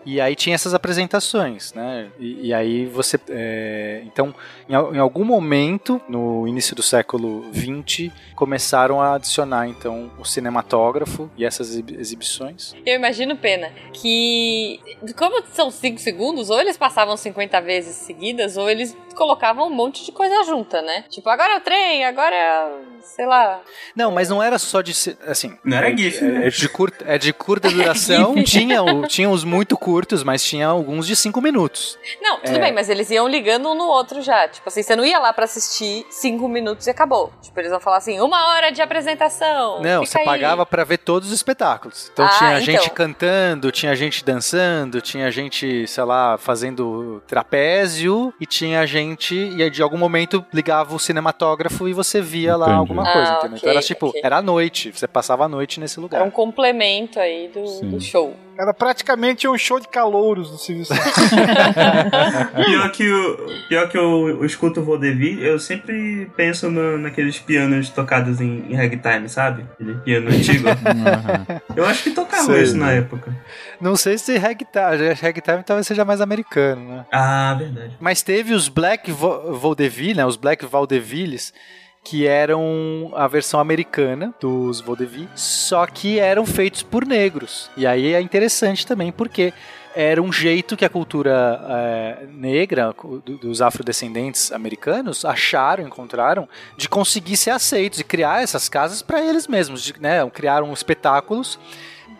Speaker 5: E aí tinha essas apresentações, né? E, e aí você. é, então, em, em algum momento, no início do século XX, começaram a adicionar então o cinematógrafo e essas exibi- exibições.
Speaker 3: Eu imagino, Pena, que como são 5 segundos, ou eles passavam 50 vezes seguidas, ou eles colocavam um monte de coisa junta, né? Tipo, agora é o trem, agora é, sei lá.
Speaker 5: Não, mas não era só de assim.
Speaker 4: Não era
Speaker 5: é,
Speaker 4: GIF,
Speaker 5: é,
Speaker 4: né?
Speaker 5: é de curta, é de curta *laughs* duração. tinha, o- tinha os muito curtos, mas tinha alguns de cinco minutos.
Speaker 3: Não, tudo
Speaker 5: É.
Speaker 3: bem, mas eles iam ligando um no outro já. Tipo assim, você não ia lá pra assistir 5 minutos e acabou. Tipo, eles vão falar assim, uma hora de apresentação.
Speaker 5: Não, você
Speaker 3: aí.
Speaker 5: pagava pra ver todos os espetáculos. Então
Speaker 3: Ah,
Speaker 5: tinha
Speaker 3: então.
Speaker 5: gente cantando, tinha gente dançando, tinha gente, sei lá, fazendo trapézio e tinha gente e aí de algum momento ligava o cinematógrafo e você via lá
Speaker 1: Entendi.
Speaker 5: Alguma coisa,
Speaker 3: Ah,
Speaker 5: entendeu?
Speaker 3: ok,
Speaker 5: então era tipo,
Speaker 3: ok.
Speaker 5: era à noite, você passava a noite nesse
Speaker 3: Era
Speaker 5: lugar.
Speaker 3: um complemento aí do, do show.
Speaker 8: Era praticamente um show de calouros no Silvio Santos. *laughs*
Speaker 4: Pior que, o, pior que eu, eu escuto o vaudeville, eu sempre penso no- naqueles pianos tocados em, em ragtime, sabe? Aquele piano antigo. *laughs*
Speaker 1: Aham.
Speaker 4: Eu acho que tocava
Speaker 5: Sei,
Speaker 4: isso na
Speaker 5: né?
Speaker 4: época.
Speaker 5: Não sei se ragtime, ragtime talvez seja mais americano, né?
Speaker 4: Ah, verdade.
Speaker 5: Mas teve os Black Vaudeville, né? Os Black Vaudevilles, que eram a versão americana dos vaudeville, só que eram feitos por negros. E aí é interessante também, porque era um jeito que a cultura eh, negra, do- dos afrodescendentes americanos, acharam, encontraram, de conseguir ser aceitos e criar essas casas para eles mesmos. De, né, criaram espetáculos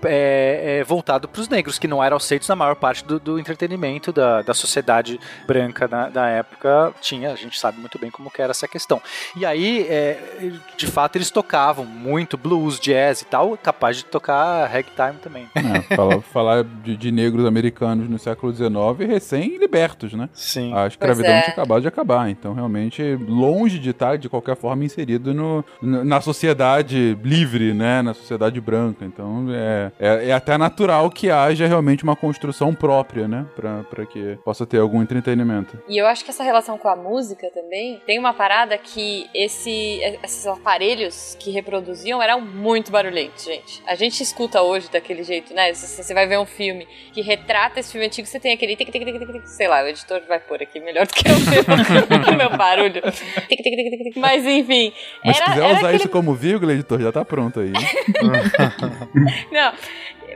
Speaker 5: é, é, voltado para os negros, que não eram aceitos na maior parte do, do entretenimento da, da sociedade branca na- da época. Tinha, a gente sabe muito bem como que era essa questão. E aí, é, de fato, eles tocavam muito blues, jazz e tal, capaz de tocar ragtime também.
Speaker 1: É, *laughs* falar falar de, de negros americanos no século XIX recém-libertos, né?
Speaker 5: Sim.
Speaker 1: A escravidão
Speaker 3: é.
Speaker 1: tinha acabado de acabar. Então, realmente, longe de estar, de qualquer forma, inserido no, na sociedade livre, né? Na sociedade branca. Então, é, é, é até natural que haja realmente uma construção própria, né? Pra, pra que possa ter algum entretenimento.
Speaker 3: E eu acho que essa relação com a música também tem uma parada que esse, esses aparelhos que reproduziam eram muito barulhentos, gente. A gente escuta hoje daquele jeito, né? Se você vai ver um filme que retrata esse filme antigo, você tem aquele tic, tic, tic, tic, tic, sei lá, o editor vai pôr aqui melhor do que *laughs* o meu, meu barulho. Tic, tic, tic, tic. Mas enfim,
Speaker 1: Mas
Speaker 3: era,
Speaker 1: se quiser usar
Speaker 3: aquele
Speaker 1: isso como vírgula, editor, já tá pronto aí. *laughs*
Speaker 3: Não,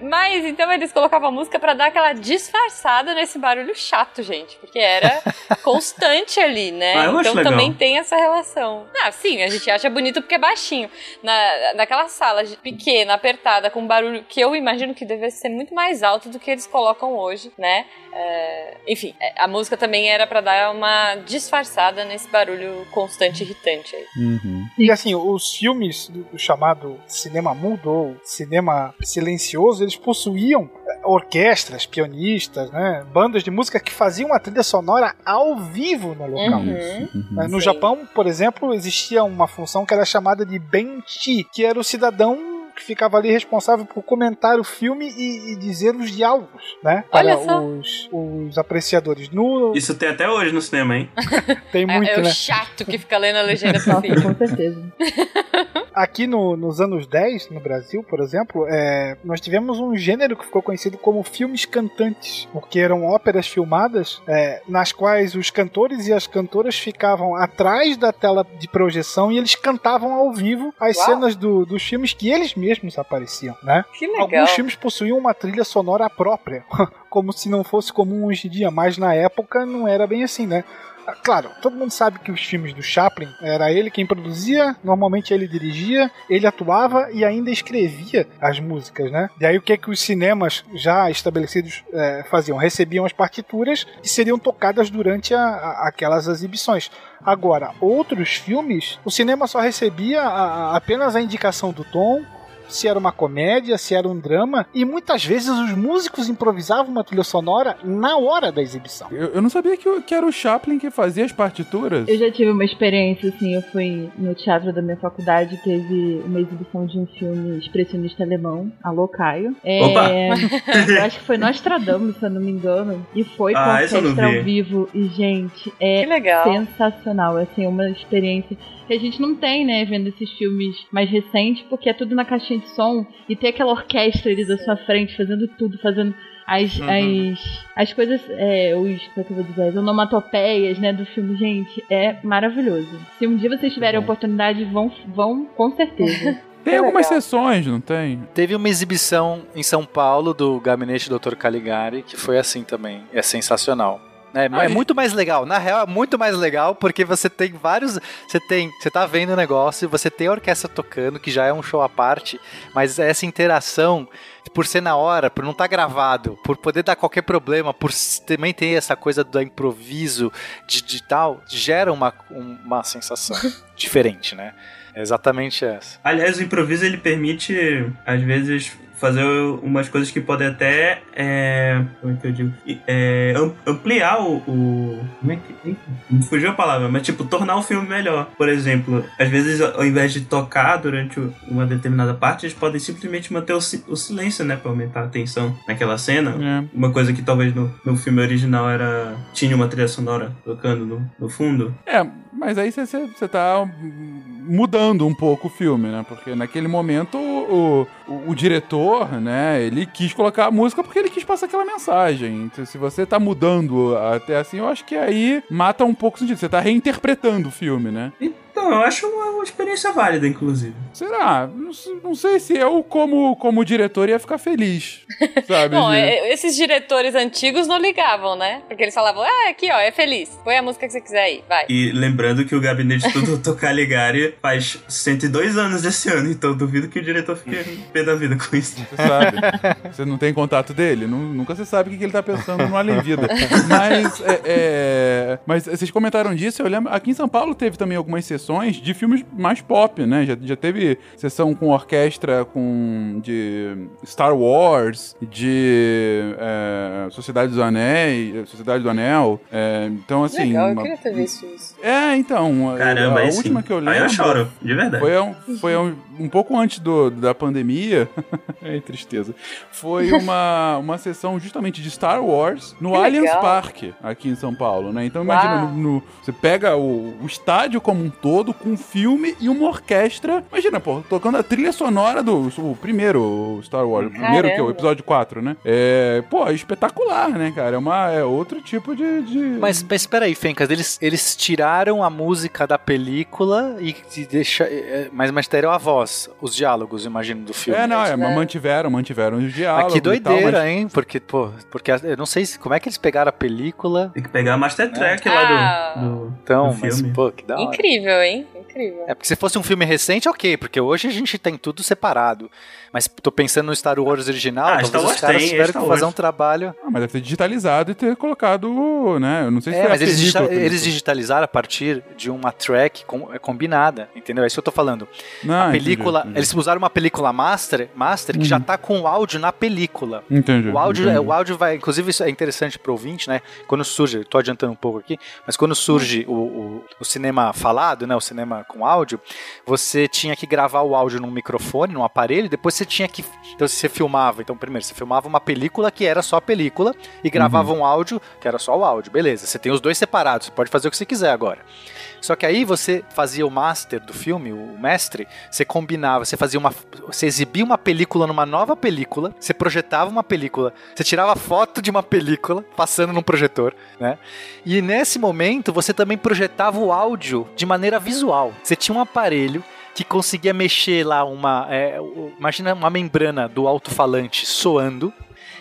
Speaker 3: Mas então eles colocavam a música pra dar aquela disfarçada nesse barulho chato, gente. Porque era *laughs* constante ali, né?
Speaker 4: Ah, eu acho
Speaker 3: então
Speaker 4: legal.
Speaker 3: também tem essa relação. Ah, sim, a gente acha bonito porque é baixinho. Na, naquela sala pequena, apertada, com barulho que eu imagino que deve ser muito mais alto do que eles colocam hoje, né? É, enfim, é, a música também era pra dar uma disfarçada nesse barulho constante e irritante aí.
Speaker 1: Uhum.
Speaker 8: E assim, os filmes do, do chamado cinema mudo ou cinema silencioso, eles possuíam eh, orquestras, pianistas, né, bandas de música que faziam a trilha sonora ao vivo no local.
Speaker 3: Uhum.
Speaker 8: Né, No
Speaker 3: Sim.
Speaker 8: Japão, por exemplo, existia uma função que era chamada de benchi, que era o cidadão que ficava ali responsável por comentar o filme e, e dizer os diálogos, né?
Speaker 3: Olha
Speaker 8: Para
Speaker 3: só.
Speaker 8: os, os apreciadores. No,
Speaker 4: Isso tem até hoje no cinema, hein? *laughs*
Speaker 8: tem muito,
Speaker 3: é, é
Speaker 8: né?
Speaker 3: o chato que fica lendo a legenda pro filho.
Speaker 6: com certeza. *laughs*
Speaker 8: Aqui no- nos anos 10, no Brasil, por exemplo, é, nós tivemos um gênero que ficou conhecido como filmes cantantes, porque eram óperas filmadas é, nas quais os cantores e as cantoras ficavam atrás da tela de projeção e eles cantavam ao vivo as
Speaker 3: Uau.
Speaker 8: cenas do- dos filmes que eles mesmos apareciam, né?
Speaker 3: Que legal.
Speaker 8: Alguns filmes possuíam uma trilha sonora própria, *laughs* como se não fosse comum hoje em dia, mas na época não era bem assim, né? Ah, Claro, todo mundo sabe que os filmes do Chaplin era ele quem produzia, normalmente ele dirigia, ele atuava e ainda escrevia as músicas, né? E aí o que é que os cinemas já estabelecidos eh, faziam? Recebiam as partituras e seriam tocadas durante a- a- aquelas exibições. Agora, outros filmes, o cinema só recebia a- a- apenas a indicação do tom, se era uma comédia, se era um drama, e muitas vezes os músicos improvisavam uma trilha sonora na hora da exibição.
Speaker 1: Eu, eu não sabia que, que era o Chaplin que fazia as partituras.
Speaker 6: Eu já tive uma experiência, assim, eu fui no teatro da minha faculdade, teve uma exibição de um filme expressionista alemão, Alô Caio. É,
Speaker 4: Opa!
Speaker 6: eu acho que foi Nostradamus, se eu não me engano, e foi com
Speaker 4: Ah,
Speaker 6: orquestra ao vivo, e gente,
Speaker 3: Que
Speaker 6: é
Speaker 3: legal.
Speaker 6: sensacional, assim, uma experiência que a gente não tem, né, vendo esses filmes mais recentes, porque é tudo na caixinha de som, e ter aquela orquestra ali da sua frente, fazendo tudo, fazendo as,
Speaker 4: Uhum.
Speaker 6: as, as coisas, é, os, como é que eu vou dizer, as onomatopeias, né, do filme, gente, é maravilhoso. Se um dia vocês tiverem a oportunidade, vão, vão com certeza. *laughs*
Speaker 1: Tem algumas
Speaker 3: legal.
Speaker 1: sessões, não tem?
Speaker 5: Teve uma exibição em São Paulo do Gabinete Dr. Caligari, que foi assim também. É sensacional. É, é muito mais legal. Na real, é muito mais legal porque você tem vários. Você tem. Você tá vendo o negócio, você tem a orquestra tocando, que já é um show à parte, mas essa interação, por ser na hora, por não estar gravado, por poder dar qualquer problema, por também ter essa coisa do improviso de, de tal, gera uma, um- uma sensação *laughs* diferente, né? É exatamente essa.
Speaker 4: Aliás, o improviso ele permite, às vezes, fazer umas coisas que podem até. É, como é que eu digo? É, am- ampliar o, o- Como é que. Me fugiu a palavra, mas tipo, tornar o filme melhor. Por exemplo, às vezes, ao invés de tocar durante uma determinada parte, eles podem simplesmente manter o, o silêncio, né? Pra aumentar a tensão naquela cena.
Speaker 1: É.
Speaker 4: Uma coisa que talvez no, no filme original era. tinha uma trilha sonora tocando no, no fundo.
Speaker 1: É, mas aí você- tá mudando um pouco o filme, né? Porque naquele momento o, o, o diretor, né, ele quis colocar a música porque ele quis passar aquela mensagem. Então, se você tá mudando até assim, eu acho que aí mata um pouco o sentido. Você tá reinterpretando o filme, né?
Speaker 4: Então, eu acho uma, uma experiência válida, inclusive.
Speaker 1: Será? Não, não sei se eu, como, como diretor, ia ficar feliz. *laughs* Sabe?
Speaker 3: Bom,
Speaker 1: de-
Speaker 3: é, esses diretores antigos não ligavam, né? Porque eles falavam, ah, aqui ó, é feliz. Põe a música que você quiser aí, vai.
Speaker 4: E lembrando que o gabinete do Dr. *laughs* Caligari faz 102 anos esse ano, então eu duvido que o diretor fique pé da vida com isso.
Speaker 1: Você sabe. Você não tem contato dele? Nu- nunca você sabe o que que ele tá pensando no Além Vida. *laughs* Mas, é, é, mas vocês comentaram disso, eu lembro. Aqui em São Paulo teve também algumas sessões de filmes mais pop, né? Já, já teve sessão com orquestra com, de Star Wars, de é, Sociedade dos Anéis, Sociedade do Anel. É, então, assim.
Speaker 3: Legal, eu queria ter visto isso.
Speaker 1: É, então.
Speaker 4: Caramba,
Speaker 1: a
Speaker 4: aí
Speaker 1: última
Speaker 4: sim.
Speaker 1: que eu lembro.
Speaker 4: Aí eu choro, de verdade.
Speaker 1: Foi, um, foi um, um pouco antes do, da pandemia. *laughs* Ai, tristeza. Foi uma, uma sessão justamente de Star Wars no
Speaker 3: Que
Speaker 1: Allianz
Speaker 3: legal.
Speaker 1: Park, aqui em São Paulo, né? Então imagina, no, no- você pega o, o estádio como um todo, todo com filme e uma orquestra. Imagina, pô, tocando a trilha sonora do o primeiro Star Wars, o primeiro que é o episódio 4, né? É, pô, é espetacular, né, cara? É, uma, é outro tipo de. de...
Speaker 5: Mas, mas espera aí, Fencas, eles, eles tiraram a música da película e, e deixa, é, mas mantiveram a voz, os diálogos, imagino, do filme.
Speaker 1: É, não, é,
Speaker 3: né?
Speaker 1: mantiveram, mantiveram os
Speaker 5: Ah,
Speaker 1: diálogos.
Speaker 5: que
Speaker 1: e tal,
Speaker 5: doideira,
Speaker 1: mas-
Speaker 5: hein? Porque, pô, porque eu não sei se, como é que eles pegaram a película.
Speaker 4: Tem que pegar a Master Track
Speaker 3: Ah.
Speaker 4: lá do, do,
Speaker 5: Então,
Speaker 4: do
Speaker 5: mas,
Speaker 4: filme.
Speaker 5: pô, que da hora.
Speaker 3: Incrível, hein? Incrível.
Speaker 5: É porque se fosse um filme recente, ok, porque hoje a gente tem tudo separado. Mas tô pensando no Star Wars original,
Speaker 4: Ah,
Speaker 5: talvez os caras tiveram que fazer um trabalho.
Speaker 1: Ah, mas deve ter digitalizado e ter colocado, né? Eu não sei se
Speaker 5: É, mas
Speaker 1: a
Speaker 5: eles, digita- eles digitalizaram a partir de uma track com- é, combinada, entendeu? É isso que eu tô falando.
Speaker 1: Não,
Speaker 5: a
Speaker 1: Ah, entendi,
Speaker 5: película,
Speaker 1: entendi.
Speaker 5: eles usaram uma película master, master que já tá com o áudio na película.
Speaker 1: Entendi.
Speaker 5: O áudio,
Speaker 1: entendi.
Speaker 5: o áudio vai, inclusive isso é interessante pro ouvinte, né? Quando surge, tô adiantando um pouco aqui, mas quando surge o, o, o cinema falado, né? O cinema com áudio, você tinha que gravar o áudio num microfone, num aparelho, depois você tinha que. Então você filmava. Então, primeiro, você filmava uma película que era só a película e gravava um áudio que era só o áudio. Beleza, você tem os dois separados, você pode fazer o que você quiser agora. Só que aí você fazia o master do filme, o mestre, você combinava, você fazia uma. Você exibia uma película numa nova película, você projetava uma película, você tirava foto de uma película, passando num projetor, né? E nesse momento você também projetava o áudio de maneira visual. Você tinha um aparelho que conseguia mexer lá uma. é, imagina uma membrana do alto-falante soando.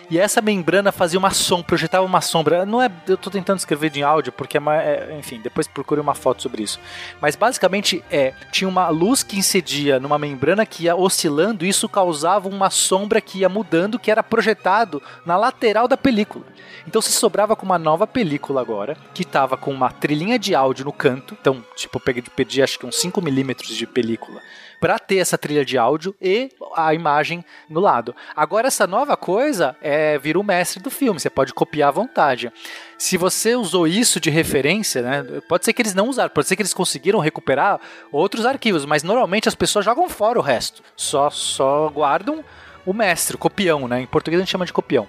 Speaker 5: E essa membrana fazia uma sombra, projetava uma sombra. Não é, eu tô tentando escrever em áudio porque é, ma- é, enfim, depois procure uma foto sobre isso. Mas basicamente é, tinha uma luz que incidia numa membrana que ia oscilando, e isso causava uma sombra que ia mudando, que era projetado na lateral da película. Então você sobrava com uma nova película agora, que tava com uma trilhinha de áudio no canto. Então, tipo, eu pedi acho que uns 5 milímetros de película para ter essa trilha de áudio e a imagem no lado. Agora essa nova coisa é vira o mestre do filme, você pode copiar à vontade. Se você usou isso de referência, né, pode ser que eles não usaram, pode ser que eles conseguiram recuperar outros arquivos, mas normalmente as pessoas jogam fora o resto. Só só guardam o mestre, o copião, né? Em português a gente chama de copião.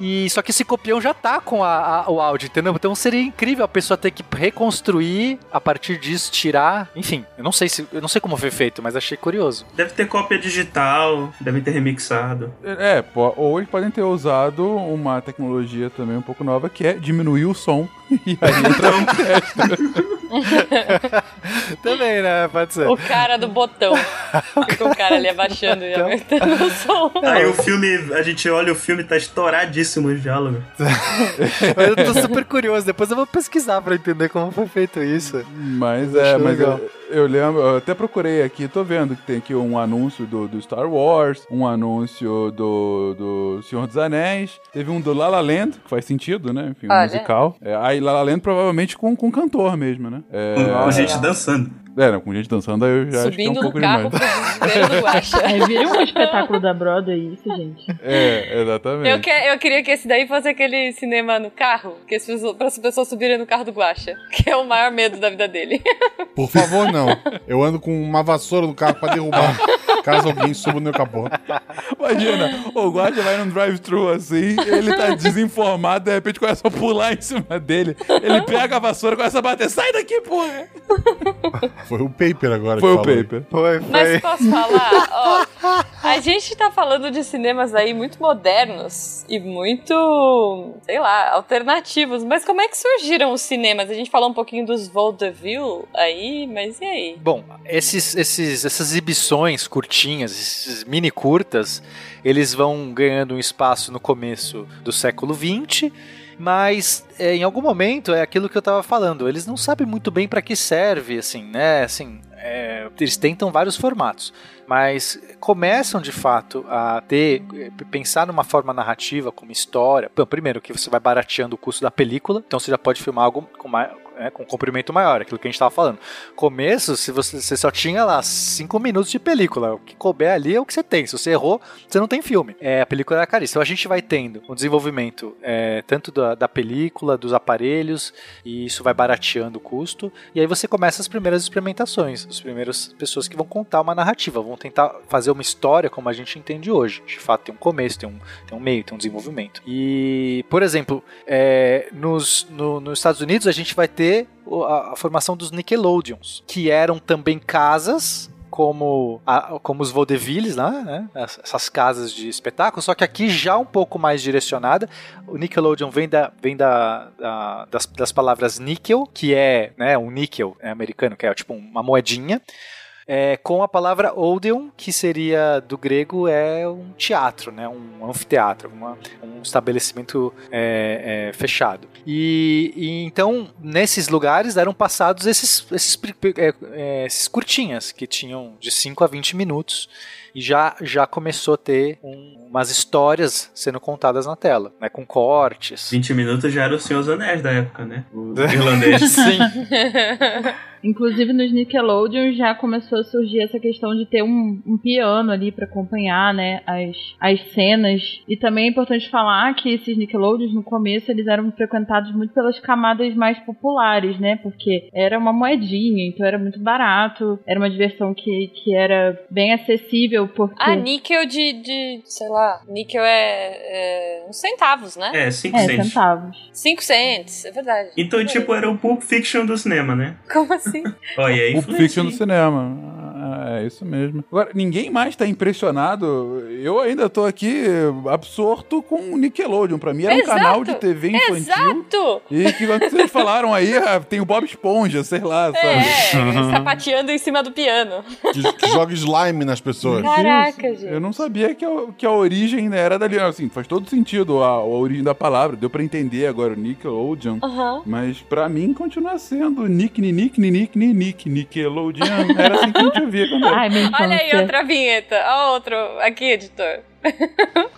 Speaker 5: E só que esse copião já tá com a- a- o áudio, entendeu? Então seria incrível a pessoa ter que reconstruir a partir disso, tirar, enfim, eu não sei se eu não sei como foi feito, mas achei curioso.
Speaker 4: Deve ter cópia digital, devem ter remixado.
Speaker 1: É, pô, ou eles podem ter usado uma tecnologia também um pouco nova que é diminuir o som. *laughs* E aí *laughs* entra um *laughs* *laughs*
Speaker 5: Também, né? Pode ser.
Speaker 3: O cara do botão. *laughs* Fica o cara ali abaixando e *laughs* aumentando o som.
Speaker 4: Aí o filme, a gente olha o filme, tá estouradíssimo o diálogo.
Speaker 5: Eu tô super curioso, depois eu vou pesquisar pra entender como foi feito isso.
Speaker 1: Mas é,
Speaker 5: acho
Speaker 1: mas
Speaker 5: legal.
Speaker 1: eu, eu lembro, eu até procurei aqui, tô vendo que tem aqui um anúncio do, do Star Wars, um anúncio do, do Senhor dos Anéis, teve um do La La Land, que faz sentido, né? Enfim, um
Speaker 3: Olha.
Speaker 1: musical. É, aí La La Land provavelmente com, com cantor mesmo, né? É,
Speaker 4: Com gente dançando.
Speaker 1: é, não, com gente dançando aí eu já acho que é um
Speaker 3: Subindo
Speaker 1: pouco
Speaker 3: carro
Speaker 1: demais.
Speaker 3: pro
Speaker 6: vira um espetáculo da Broadway isso, gente.
Speaker 1: É, exatamente.
Speaker 3: Eu, que, eu queria que esse daí fosse aquele cinema no carro, que as pessoas, para as pessoas subirem no carro do Guaxa, que é o maior medo da vida dele.
Speaker 2: Por favor, não. Eu ando com uma vassoura no carro pra derrubar. *laughs* Caso alguém suba no meu capô.
Speaker 1: Imagina, o guarda vai num drive-thru assim, ele tá desinformado, de repente começa a pular em cima dele. Ele pega a vassoura e começa a bater. Sai daqui, porra!
Speaker 2: Foi o paper agora
Speaker 1: Foi
Speaker 2: que
Speaker 1: o
Speaker 2: falou.
Speaker 1: paper.
Speaker 5: Foi,
Speaker 3: Mas posso falar? Ó, a gente tá falando de cinemas aí muito modernos e muito, sei lá, alternativos. Mas como é que surgiram os cinemas? A gente falou um pouquinho dos vaudeville aí, mas e aí?
Speaker 5: Bom, esses, esses, essas exibições curtinhas, esses mini curtas, eles vão ganhando um espaço no começo do século XX, mas é, em algum momento é aquilo que eu tava falando. Eles não sabem muito bem para que serve, assim, né? Assim, é, eles tentam vários formatos, mas começam de fato a ter pensar numa forma narrativa como história. Bom, primeiro que você vai barateando o custo da película, então você já pode filmar algo com mais é, com comprimento maior, aquilo que a gente estava falando. Começo, se você, você só tinha lá 5 minutos de película, o que couber ali é o que você tem. Se você errou, você não tem filme. É, a película era caríssima. Então a gente vai tendo um desenvolvimento é, tanto da, da película, dos aparelhos, e isso vai barateando o custo. E aí você começa as primeiras experimentações, as primeiras pessoas que vão contar uma narrativa, vão tentar fazer uma história como a gente entende hoje. De fato, tem um começo, tem um, tem um meio, tem um desenvolvimento. E, por exemplo, é, nos, no- nos Estados Unidos a gente vai ter a, a formação dos Nickelodeons, que eram também casas como, a- como os vaudevilles né? As- Essas casas de espetáculo, só que aqui já um pouco mais direcionada. O Nickelodeon vem, da, vem da, da- das, das palavras níquel, que é né, um níquel é americano, que é tipo uma moedinha. É, com a palavra Odeon, que seria do grego é um teatro, né, um anfiteatro, uma- um estabelecimento é, é, fechado. E, e então nesses lugares eram passados esses, esses, é, é, esses curtinhas que tinham de 5 a 20 minutos e já, já começou a ter um- umas histórias sendo contadas na tela, né, com cortes.
Speaker 4: 20 minutos já era o Senhor dos Anéis da época, né? O *laughs* irlandês.
Speaker 5: Sim. *laughs*
Speaker 6: Inclusive nos Nickelodeon já começou a surgir essa questão de ter um, um piano ali pra acompanhar, né, as, as cenas. E também é importante falar que esses Nickelodeons no começo eles eram frequentados muito pelas camadas mais populares, né, porque era uma moedinha, então era muito barato, era uma diversão que, que era bem acessível porque
Speaker 3: Ah, níquel de, de. Sei lá. Níquel é. é uns centavos, né?
Speaker 4: É, 5
Speaker 6: é, centavos.
Speaker 3: 5 cents, é verdade.
Speaker 4: Então, tipo, era o Pulp Fiction do cinema, né?
Speaker 3: Como assim?
Speaker 4: Olha, aí
Speaker 1: Pulp Fiction do cinema. Ah, É isso mesmo. Agora, ninguém mais tá impressionado. Eu ainda tô aqui absorto com o Nickelodeon. Pra mim era um
Speaker 3: Exato.
Speaker 1: canal de TV infantil.
Speaker 3: Exato!
Speaker 1: E que vocês falaram aí, ah, tem o Bob Esponja, sei lá, sabe?
Speaker 3: É, sapateando em cima do piano.
Speaker 2: Que, que joga slime nas pessoas.
Speaker 3: Caraca,
Speaker 1: Eu
Speaker 3: gente.
Speaker 1: não sabia que a, que a origem era dali. Assim, faz todo sentido a, a origem da palavra. Deu pra entender agora o Nickelodeon.
Speaker 3: Aham.
Speaker 1: Mas pra mim continua sendo Nick, Nick, Nick, Nick, Nickelodeon. Era assim que a gente ouvia quando era.
Speaker 6: Ai, minha
Speaker 3: Olha aí
Speaker 6: infância.
Speaker 3: outra vinheta. Ó, outro. Aqui, editor.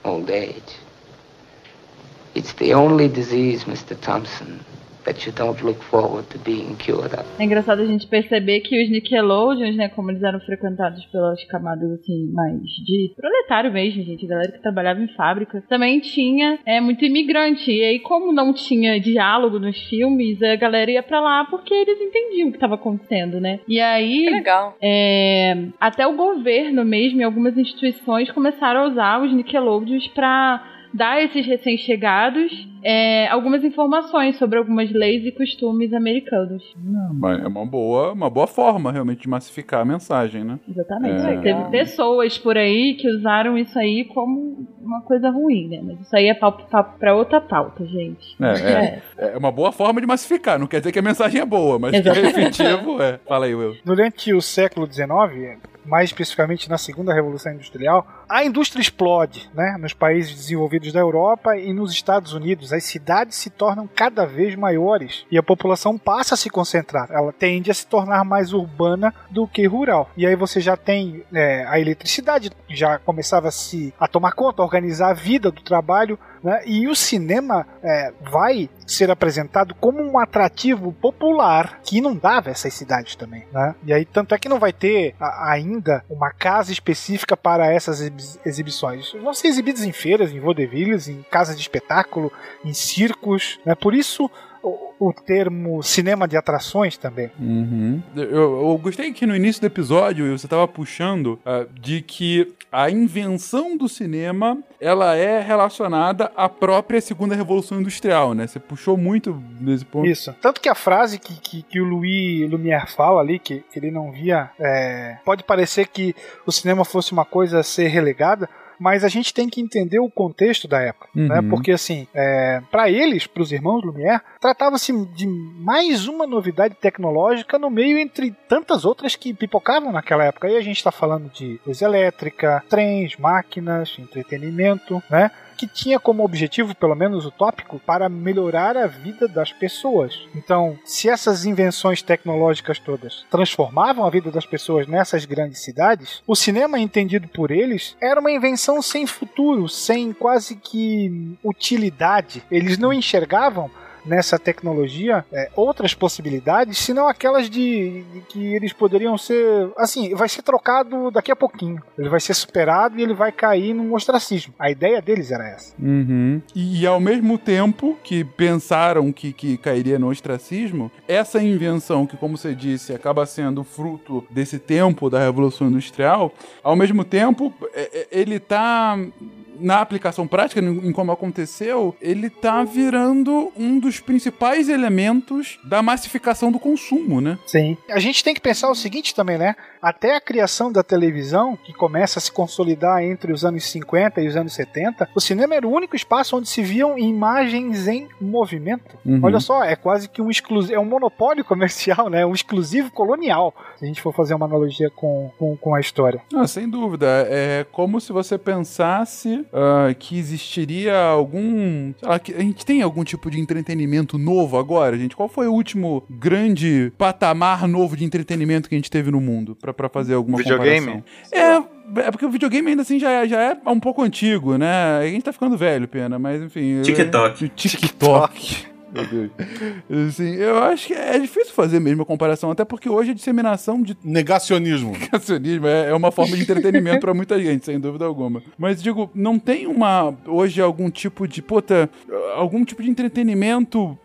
Speaker 10: Old age. It's the only disease, Mr. Thompson, that you don't look forward to being cured of.
Speaker 6: É engraçado a gente perceber que os Nickelodeons, né, como eles eram frequentados pelas camadas, assim, mais de proletário mesmo, gente, galera que trabalhava em fábrica, também tinha é, muito imigrante. E aí, como não tinha diálogo nos filmes, a galera ia pra lá porque eles entendiam o que estava acontecendo, né? E aí,
Speaker 3: Que legal.
Speaker 6: é, até o governo mesmo e algumas instituições começaram a usar os Nickelodeons para dar a esses recém-chegados é, algumas informações sobre algumas leis e costumes americanos.
Speaker 1: Mas É uma boa, uma boa forma, realmente, de massificar a mensagem, né?
Speaker 6: Exatamente.
Speaker 1: É.
Speaker 6: Teve pessoas por aí que usaram isso aí como uma coisa ruim, né? Mas isso aí é papo, papo pra outra pauta, gente.
Speaker 1: É, é, é uma boa forma de massificar. Não quer dizer que a mensagem é boa, mas que *laughs* é efetivo, é. Fala aí, Will.
Speaker 8: Durante o século XIX, mais especificamente na segunda revolução industrial, a indústria explode, né? Nos países desenvolvidos da Europa e nos Estados Unidos, as cidades se tornam cada vez maiores e a população passa a se concentrar. Ela tende a se tornar mais urbana do que rural. E aí você já tem é, a eletricidade, já começava a se a tomar conta, a organizar a vida do trabalho, né? E o cinema é, vai ser apresentado como um atrativo popular que inundava essas cidades também, né? E aí tanto é que não vai ter a- ainda uma casa específica para essas exibi- exibições. Vão ser exibidos em feiras, em vaudevilles, em casas de espetáculo, em circos, né? Por isso o, o termo cinema de atrações também.
Speaker 1: Uhum. Eu, eu gostei que no início do episódio você estava puxando ah, de que a invenção do cinema ela é relacionada à própria segunda revolução industrial, né? Você puxou muito nesse ponto.
Speaker 8: Isso. Tanto que a frase que, que, que o Louis Lumière fala ali, que, que ele não via, é, pode parecer que o cinema fosse uma coisa a ser relegada, mas a gente tem que entender o contexto da época,
Speaker 1: Uhum.
Speaker 8: né? Porque assim, é, para eles, para os irmãos Lumière, tratava-se de mais uma novidade tecnológica no meio entre tantas outras que pipocavam naquela época. Aí a gente está falando de luz elétrica, trens, máquinas, entretenimento, né? Que tinha como objetivo, pelo menos utópico, para melhorar a vida das pessoas. Então, se essas invenções tecnológicas todas transformavam a vida das pessoas nessas grandes cidades, o cinema entendido por eles era uma invenção sem futuro, sem quase que utilidade. Eles não enxergavam nessa tecnologia é, outras possibilidades, senão aquelas de, de que eles poderiam ser. Assim, vai ser trocado daqui a pouquinho. Ele vai ser superado e ele vai cair num ostracismo. A ideia deles era essa.
Speaker 1: Uhum. E, e ao mesmo tempo que pensaram que, que cairia no ostracismo, essa invenção, que como você disse, acaba sendo fruto desse tempo da Revolução Industrial, ao mesmo tempo, é- é- ele tá na aplicação prática, em, como aconteceu, ele tá virando um dos principais elementos da massificação do consumo, né?
Speaker 8: Sim. A gente tem que pensar o seguinte também, né? Até a criação da televisão, que começa a se consolidar entre os anos 50 e os anos 70, o cinema era o único espaço onde se viam imagens em movimento.
Speaker 1: Uhum.
Speaker 8: Olha só, é quase que um exclusivo, é um monopólio *laughs* comercial, né? Um exclusivo colonial, se a gente for fazer uma analogia com, com, com a história.
Speaker 1: Ah, sem dúvida. É como se você pensasse ah, que existiria algum. sei lá, que a gente tem algum tipo de entretenimento novo agora, gente? Qual foi o último grande patamar novo de entretenimento que a gente teve no mundo? Pra, pra fazer alguma
Speaker 5: Videogame?
Speaker 1: comparação? É. É porque o videogame ainda assim já é, já é um pouco antigo, né? A gente tá ficando velho, pena, mas enfim.
Speaker 4: TikTok. *laughs*
Speaker 1: TikTok. Meu Deus. Assim, eu acho que é difícil fazer mesmo a comparação, até porque hoje a disseminação de
Speaker 2: Negacionismo. *laughs*
Speaker 1: Negacionismo é, é uma forma de entretenimento pra muita gente, sem dúvida alguma. Mas digo, não tem uma hoje algum tipo de puta, algum tipo de entretenimento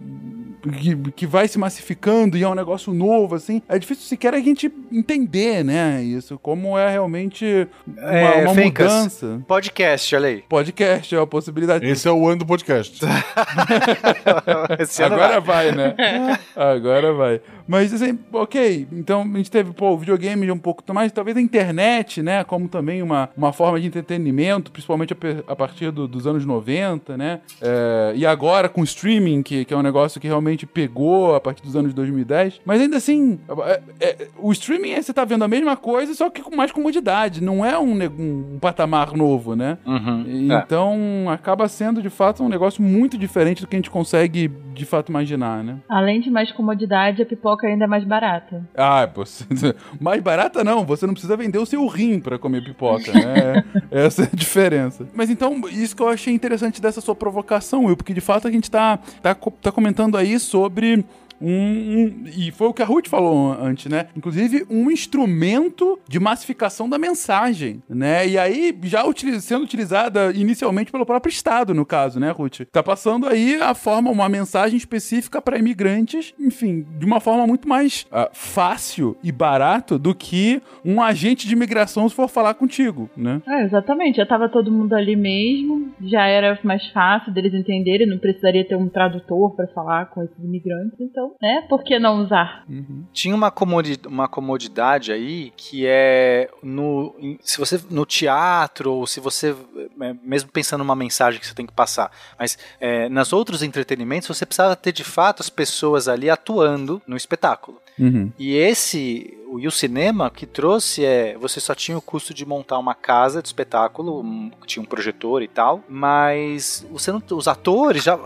Speaker 1: que, que vai se massificando e é um negócio novo assim. É difícil sequer a gente entender, né, isso como é realmente uma,
Speaker 5: É,
Speaker 1: uma mudança.
Speaker 5: Podcast, olha aí.
Speaker 1: Podcast é uma possibilidade.
Speaker 2: Esse é o ano do podcast. *laughs*
Speaker 1: Agora vai, né? *laughs* Agora vai. Mas assim, ok, então a gente teve, pô, o videogame um pouco mais, talvez a internet, né, como também uma, uma forma de entretenimento, principalmente a, a partir do- dos anos 90, né? É, e agora com o streaming, que, que é um negócio que realmente pegou a partir dos anos 2010. Mas ainda assim, é- é- o streaming é você tá vendo a mesma coisa, só que com mais comodidade. Não é um, um patamar novo, né?
Speaker 5: Uhum. É.
Speaker 1: Então acaba sendo de fato um negócio muito diferente do que a gente consegue de fato imaginar, né?
Speaker 6: Além de mais comodidade, a pipoca ainda é mais barata.
Speaker 1: Ah, você... *laughs* mais barata não, você não precisa vender o seu rim pra comer pipoca, né? *laughs* Essa é a diferença. Mas então, isso que eu achei interessante dessa sua provocação, Will, porque de fato a gente tá, tá, tá comentando aí sobre. Um, um- e foi o que a Ruth falou antes, né? Inclusive, um instrumento de massificação da mensagem, né? E aí, já sendo utilizada inicialmente pelo próprio Estado, no caso, né, Ruth? Tá passando aí a forma, uma mensagem específica para imigrantes, enfim, de uma forma muito mais ah, fácil e barato do que um agente de imigração se for falar contigo, né?
Speaker 6: É, exatamente. Já tava todo mundo ali mesmo, já era mais fácil deles entenderem, não precisaria ter um tradutor pra falar com esses imigrantes, então, né? Por que não usar?
Speaker 5: Tinha uma, comodi uma comodidade aí que é no se você no teatro ou se você é, mesmo pensando numa mensagem que você tem que passar, mas é, nas outros entretenimentos você precisava ter de fato as pessoas ali atuando no espetáculo.
Speaker 1: Uhum.
Speaker 5: E esse, e o cinema que trouxe é, você só tinha o custo de montar uma casa de espetáculo, um- tinha um projetor e tal, mas você não, os atores já,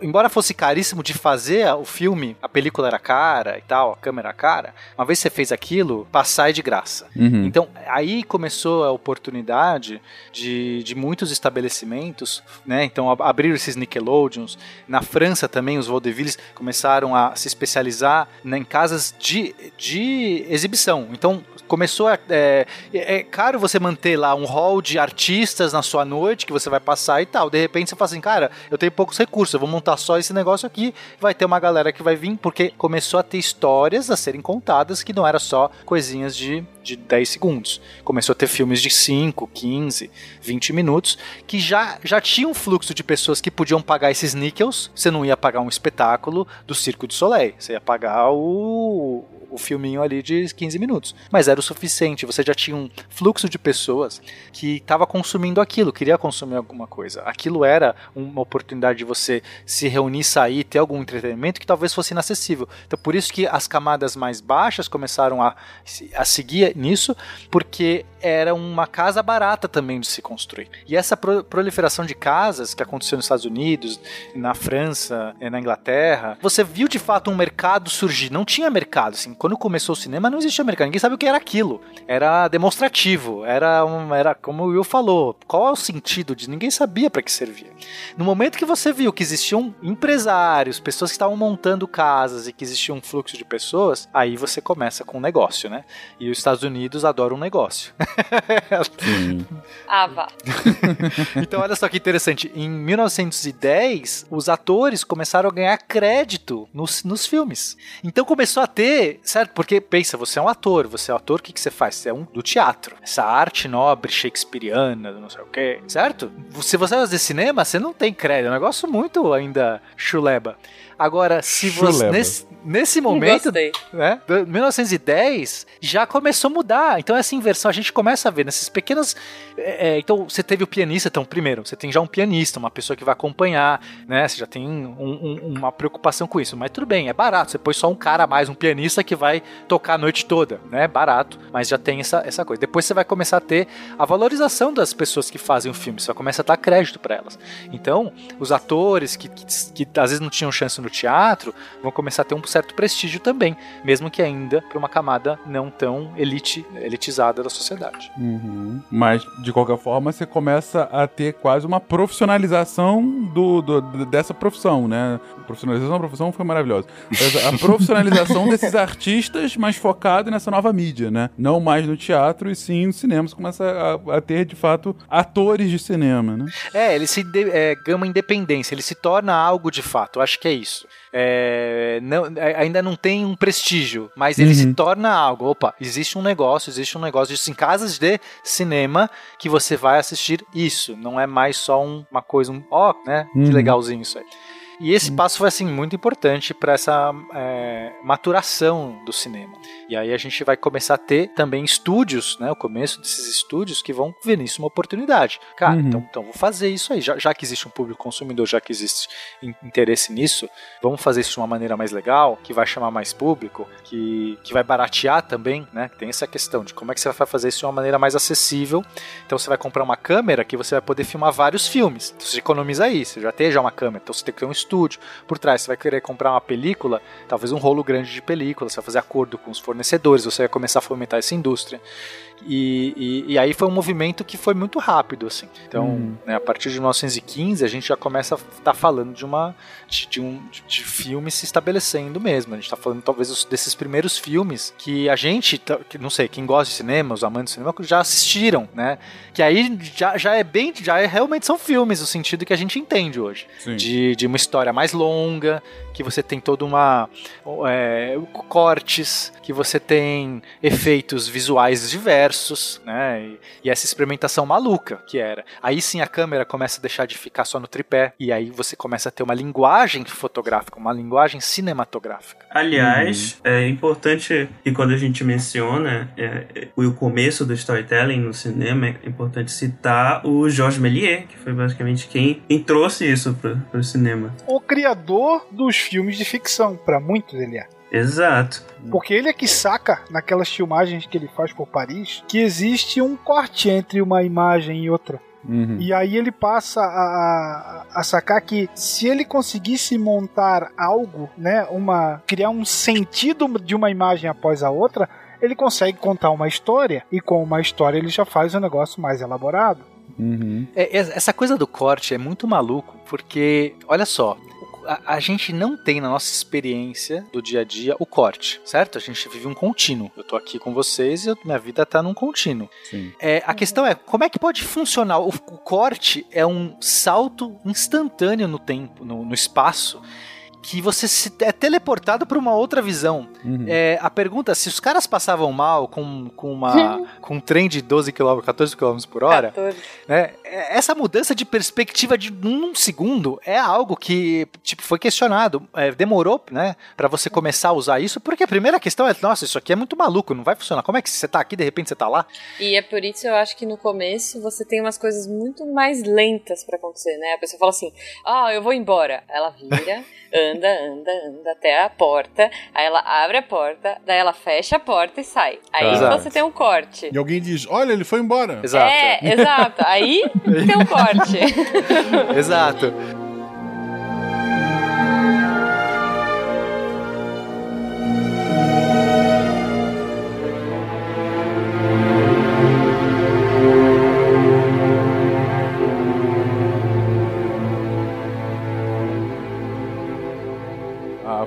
Speaker 5: embora fosse caríssimo de fazer o filme, a película era cara e tal, a câmera era cara, uma vez que você fez aquilo, passar é de graça.
Speaker 1: Uhum.
Speaker 5: Então, aí começou a oportunidade de, de muitos estabelecimentos, né? Então, ab- abriram esses Nickelodeons. Na França também, os vaudevilles começaram a se especializar né, em casas de, de exibição. Então, começou a... É, é é caro você manter lá um hall de artistas na sua noite que você vai passar e tal. De repente, você fala assim, cara, eu tenho poucos recursos, eu vou montar só esse negócio aqui. Vai ter uma galera que vai vir, porque começou a ter histórias a serem contadas que não era só coisinhas de, de 10 segundos. Começou a ter filmes de 5, 15, 20 minutos, que já, já tinha um fluxo de pessoas que podiam pagar esses níquels. Você não ia pagar um espetáculo do Circo de Soleil, você ia pagar o, o filminho ali de 15 minutos. Mas era o suficiente, você já tinha um fluxo de pessoas que estava consumindo aquilo, queria consumir alguma coisa. Aquilo era uma oportunidade de você se reunir, sair, ter algum entretenimento que talvez fosse inacessível. Então por isso que as camadas mais baixas começaram a, a seguir nisso, porque era uma casa barata também de se construir. E essa pro- proliferação de casas que aconteceu nos Estados Unidos, na França, eh, na Inglaterra, você viu de fato um mercado surgir. Não tinha mercado, assim, quando começou o cinema não existia mercado, ninguém sabia o que era aquilo. Era demonstrativo, era, um, era como o Will falou, qual é o sentido de ninguém sabia para que servia. No momento que você viu que existiam empresários, pessoas que estavam montando casas e que existia um fluxo de pessoas, aí você começa com um negócio, né? E os Estados Unidos adoram um negócio. *laughs*
Speaker 1: Sim.
Speaker 3: Ah, vá. *laughs*
Speaker 5: Então, olha só que interessante. Em 1910, os atores começaram a ganhar crédito nos, nos filmes. Então, começou a ter certo? Porque pensa, você é um ator, você é um ator, o que, que você faz? Você é um do teatro. Essa arte nobre, shakespeariana, não sei o quê, certo? Se você vai fazer cinema, você não tem crédito. É um negócio muito ainda chuleba. Agora, se você. Nesse, nesse momento,
Speaker 3: Gostei.
Speaker 5: né? do- 1910 já começou a mudar. Então essa inversão a gente começa a ver nessas pequenas. é, é, então você teve o pianista, então primeiro você tem já um pianista, uma pessoa que vai acompanhar, né? Você já tem um- um- uma preocupação com isso. Mas tudo bem, é barato. Você põe só um cara a mais, um pianista que vai tocar a noite toda, né? Barato, mas já tem essa, essa coisa. Depois você vai começar a ter a valorização das pessoas que fazem o filme. Você vai começar a dar crédito para elas. Então os atores que, que, que às vezes não tinham chance no teatro vão começar a ter um certo prestígio também, mesmo que ainda para uma camada não tão elite, elitizada da sociedade.
Speaker 1: Uhum. Mas, de qualquer forma, você começa a ter quase uma profissionalização do, do- dessa profissão, né? Profissionalização da profissão foi maravilhosa. A *laughs* profissionalização desses artistas, mas focado nessa nova mídia, né? Não mais no teatro e sim no cinema. Você começa a, a ter, de fato, atores de cinema, né?
Speaker 5: É, ele se de, é, gama independência, ele se torna algo de fato, eu acho que é isso. É, não- é, ainda não tem um prestígio, mas ele
Speaker 1: Uhum.
Speaker 5: se torna algo. Opa, existe um negócio, existe um negócio disso em casas de cinema que você vai assistir isso. Não é mais só um- uma coisa, um, ó, né? Que
Speaker 1: Uhum.
Speaker 5: legalzinho isso aí. E esse passo foi assim muito importante para essa é, maturação do cinema. E aí a gente vai começar a ter também estúdios, né? O começo desses estúdios que vão ver nisso uma oportunidade. Cara,
Speaker 1: Uhum.
Speaker 5: então, então vou fazer isso aí. Já, já que existe um público consumidor, já que existe in- interesse nisso, vamos fazer isso de uma maneira mais legal, que vai chamar mais público, que, que vai baratear também, né? Tem essa questão de como é que você vai fazer isso de uma maneira mais acessível. Então você vai comprar uma câmera que você vai poder filmar vários filmes. Então você economiza aí, você já tem já uma câmera, então você tem que ter um estúdio por trás. Você vai querer comprar uma película, talvez um rolo grande de película, você vai fazer acordo com os fornecedores, você vai começar a fomentar essa indústria. E, e, e aí foi um movimento que foi muito rápido, assim. Então,
Speaker 1: Hum.
Speaker 5: né, a partir de 1915, a gente já começa a estar falando de uma de, de um de, de filme se estabelecendo mesmo. A gente está falando talvez os- desses primeiros filmes que a gente, tá- que, não sei, quem gosta de cinema, os amantes de cinema, já assistiram, né? Que aí já, já é bem, já é, realmente são filmes, no sentido que a gente entende hoje
Speaker 1: Sim.
Speaker 5: de, de uma história mais longa, que você tem toda uma é, cortes, que você tem efeitos visuais diversos, né? E, e essa experimentação maluca que era. Aí sim a câmera começa a deixar de ficar só no tripé e aí você começa a ter uma linguagem fotográfica, uma linguagem cinematográfica.
Speaker 4: Aliás, é importante que quando a gente menciona é, é, o começo do storytelling no cinema, é importante citar o Georges Méliès, que foi basicamente quem, quem trouxe isso para o cinema.
Speaker 8: O criador dos filmes de ficção, pra muitos ele é.
Speaker 4: Exato.
Speaker 8: Porque ele é que saca, naquelas filmagens que ele faz por Paris, que existe um corte entre uma imagem e outra.
Speaker 1: Uhum.
Speaker 8: E aí ele passa a, a, a sacar que se ele conseguisse montar algo, né, uma criar um sentido de uma imagem após a outra, ele consegue contar uma história e com uma história ele já faz um negócio mais elaborado.
Speaker 1: Uhum.
Speaker 5: É, é- essa coisa do corte é muito maluco, porque, olha só, a, a gente não tem na nossa experiência do dia a dia o corte, certo? A gente vive um contínuo. Eu tô aqui com vocês e eu- minha vida tá num contínuo.
Speaker 1: Sim.
Speaker 5: É, a questão é, como é que pode funcionar? O, o corte é um salto instantâneo no tempo, no, no espaço, que você se, é teleportado para uma outra visão.
Speaker 1: Uhum.
Speaker 5: É, a pergunta, se os caras passavam mal com, com, uma, *laughs* com um trem de 12 km, 14 km por hora,
Speaker 3: 14.
Speaker 5: né? É, Essa mudança de perspectiva de um segundo é algo que tipo, foi questionado. É, demorou né, para você começar a usar isso, porque a primeira questão é: nossa, isso aqui é muito maluco, não vai funcionar. Como é que você tá aqui de repente você tá lá?
Speaker 3: E é por isso eu acho que no começo você tem umas coisas muito mais lentas pra acontecer, né? A pessoa fala assim: "Ah, eu vou embora". Ela vira, anda, *laughs* anda, anda até a porta, aí ela abre a porta, daí ela fecha a porta e sai. Aí
Speaker 5: Exato.
Speaker 3: você tem um corte.
Speaker 2: E alguém diz: Olha, ele foi embora.
Speaker 5: Exato.
Speaker 3: É, exato. Aí *laughs* tem um corte.
Speaker 5: Exato.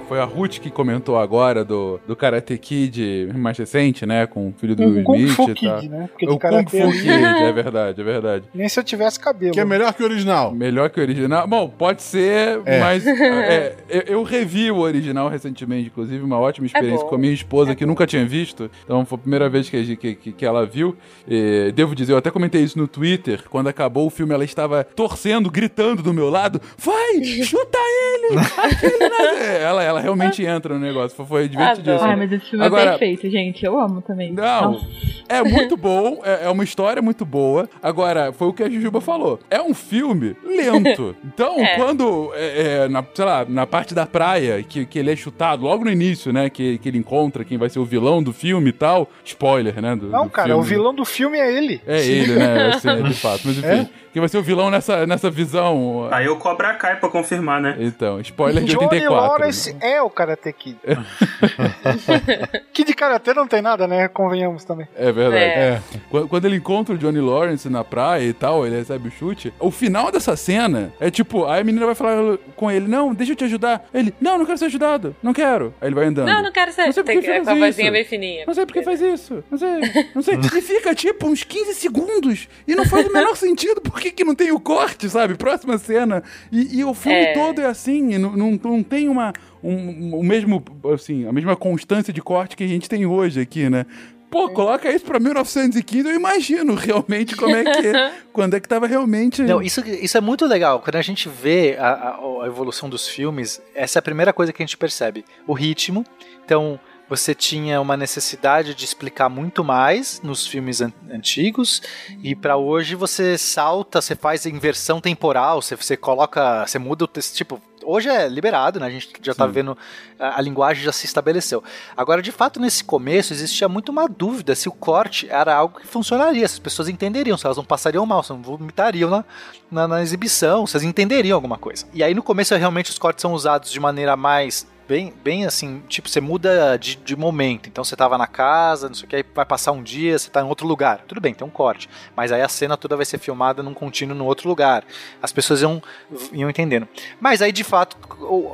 Speaker 1: Foi a Ruth que comentou agora do, do Karate Kid mais recente, né? Com o filho do
Speaker 8: Um
Speaker 1: Will
Speaker 8: Kung
Speaker 1: Smith
Speaker 8: Fu
Speaker 1: e tal.
Speaker 8: Kid, né? Porque
Speaker 1: O
Speaker 8: de
Speaker 1: Kung Fu Kid, é *laughs* verdade, é verdade.
Speaker 8: Nem se eu tivesse cabelo.
Speaker 2: Que é melhor que o original.
Speaker 1: Melhor que o original. Bom, pode ser,
Speaker 2: É.
Speaker 1: mas *laughs* é, eu, eu revi o original recentemente, inclusive, uma ótima experiência
Speaker 3: bom.
Speaker 1: com a minha esposa, que nunca tinha visto. Então foi a primeira vez que, que, que- que ela viu. E, devo dizer, eu até comentei isso no Twitter. Quando acabou o filme, ela estava torcendo, gritando do meu lado: Vai, *laughs* chuta ele! Aquele na-" É, ela, ela realmente entra no negócio. Foi, divertidíssimo.
Speaker 6: Ai, mas esse filme
Speaker 1: Agora-
Speaker 6: é perfeito, gente. Eu amo também.
Speaker 1: Não,
Speaker 6: Nossa.
Speaker 1: é muito bom, é, é uma história muito boa. Agora, foi o que a Jujuba falou. É um filme lento. *laughs* Então,
Speaker 3: É.
Speaker 1: quando, é, é, na, sei lá, na parte da praia, que, que ele é chutado logo no início, né? Que, que ele encontra quem vai ser o vilão do filme e tal. Spoiler, né? do-
Speaker 8: Não,
Speaker 1: do
Speaker 8: cara,
Speaker 1: filme.
Speaker 8: o vilão do filme é ele.
Speaker 1: É ele, né? Assim, é, de *laughs* fato. Mas enfim,
Speaker 8: É?
Speaker 1: quem vai ser o vilão nessa, nessa visão.
Speaker 4: Aí o Cobra Kai pra confirmar, né?
Speaker 1: Então, spoiler de
Speaker 8: Johnny
Speaker 1: 84. né?
Speaker 8: É o Karate Kid. *laughs* que de Karate não tem nada, né? Convenhamos também.
Speaker 1: É verdade.
Speaker 2: É.
Speaker 1: Quando, quando ele encontra o Johnny Lawrence na praia e tal, ele recebe o chute. O final dessa cena é tipo, aí a menina vai falar com ele: Não, deixa eu te ajudar. Ele, não, não quero ser ajudado, não quero. Aí ele vai andando.
Speaker 3: Não, não quero ser.
Speaker 1: Não sei por
Speaker 3: Tem
Speaker 1: que faz
Speaker 3: com a vozinha
Speaker 1: isso.
Speaker 3: bem fininha.
Speaker 1: Não sei por que faz isso. Não sei. Não sei. E fica tipo uns 15 segundos. E não faz o menor sentido. Por que, que não tem o corte, sabe? Próxima cena. E, e o filme
Speaker 3: É.
Speaker 1: todo é assim. e Não, não, não tem uma. Um, o mesmo, assim, a mesma constância de corte que a gente tem hoje aqui, né? Pô, coloca isso pra 1915, eu imagino realmente como é que. *laughs* quando é que tava realmente.
Speaker 5: Não, isso, isso é muito legal. Quando a gente vê a, a- a evolução dos filmes, essa é a primeira coisa que a gente percebe. O ritmo. Então, você tinha uma necessidade de explicar muito mais nos filmes an- antigos. E pra hoje você salta, você faz inversão temporal, você, você coloca. Você muda o texto. Tipo, hoje é liberado, né? A gente já tá
Speaker 1: Sim.
Speaker 5: vendo. A, a linguagem já se estabeleceu. Agora, de fato, nesse começo existia muito uma dúvida se o corte era algo que funcionaria, se as pessoas entenderiam, se elas não passariam mal, se não vomitariam na, na, na exibição, se elas entenderiam alguma coisa. E aí no começo realmente os cortes são usados de maneira mais bem, bem assim, tipo, você muda de, de momento. Então você tava na casa, não sei o que, aí vai passar um dia, você tá em outro lugar. Tudo bem, tem um corte. Mas aí a cena toda vai ser filmada num contínuo no outro lugar. As pessoas iam, iam entendendo. Mas aí, de fato,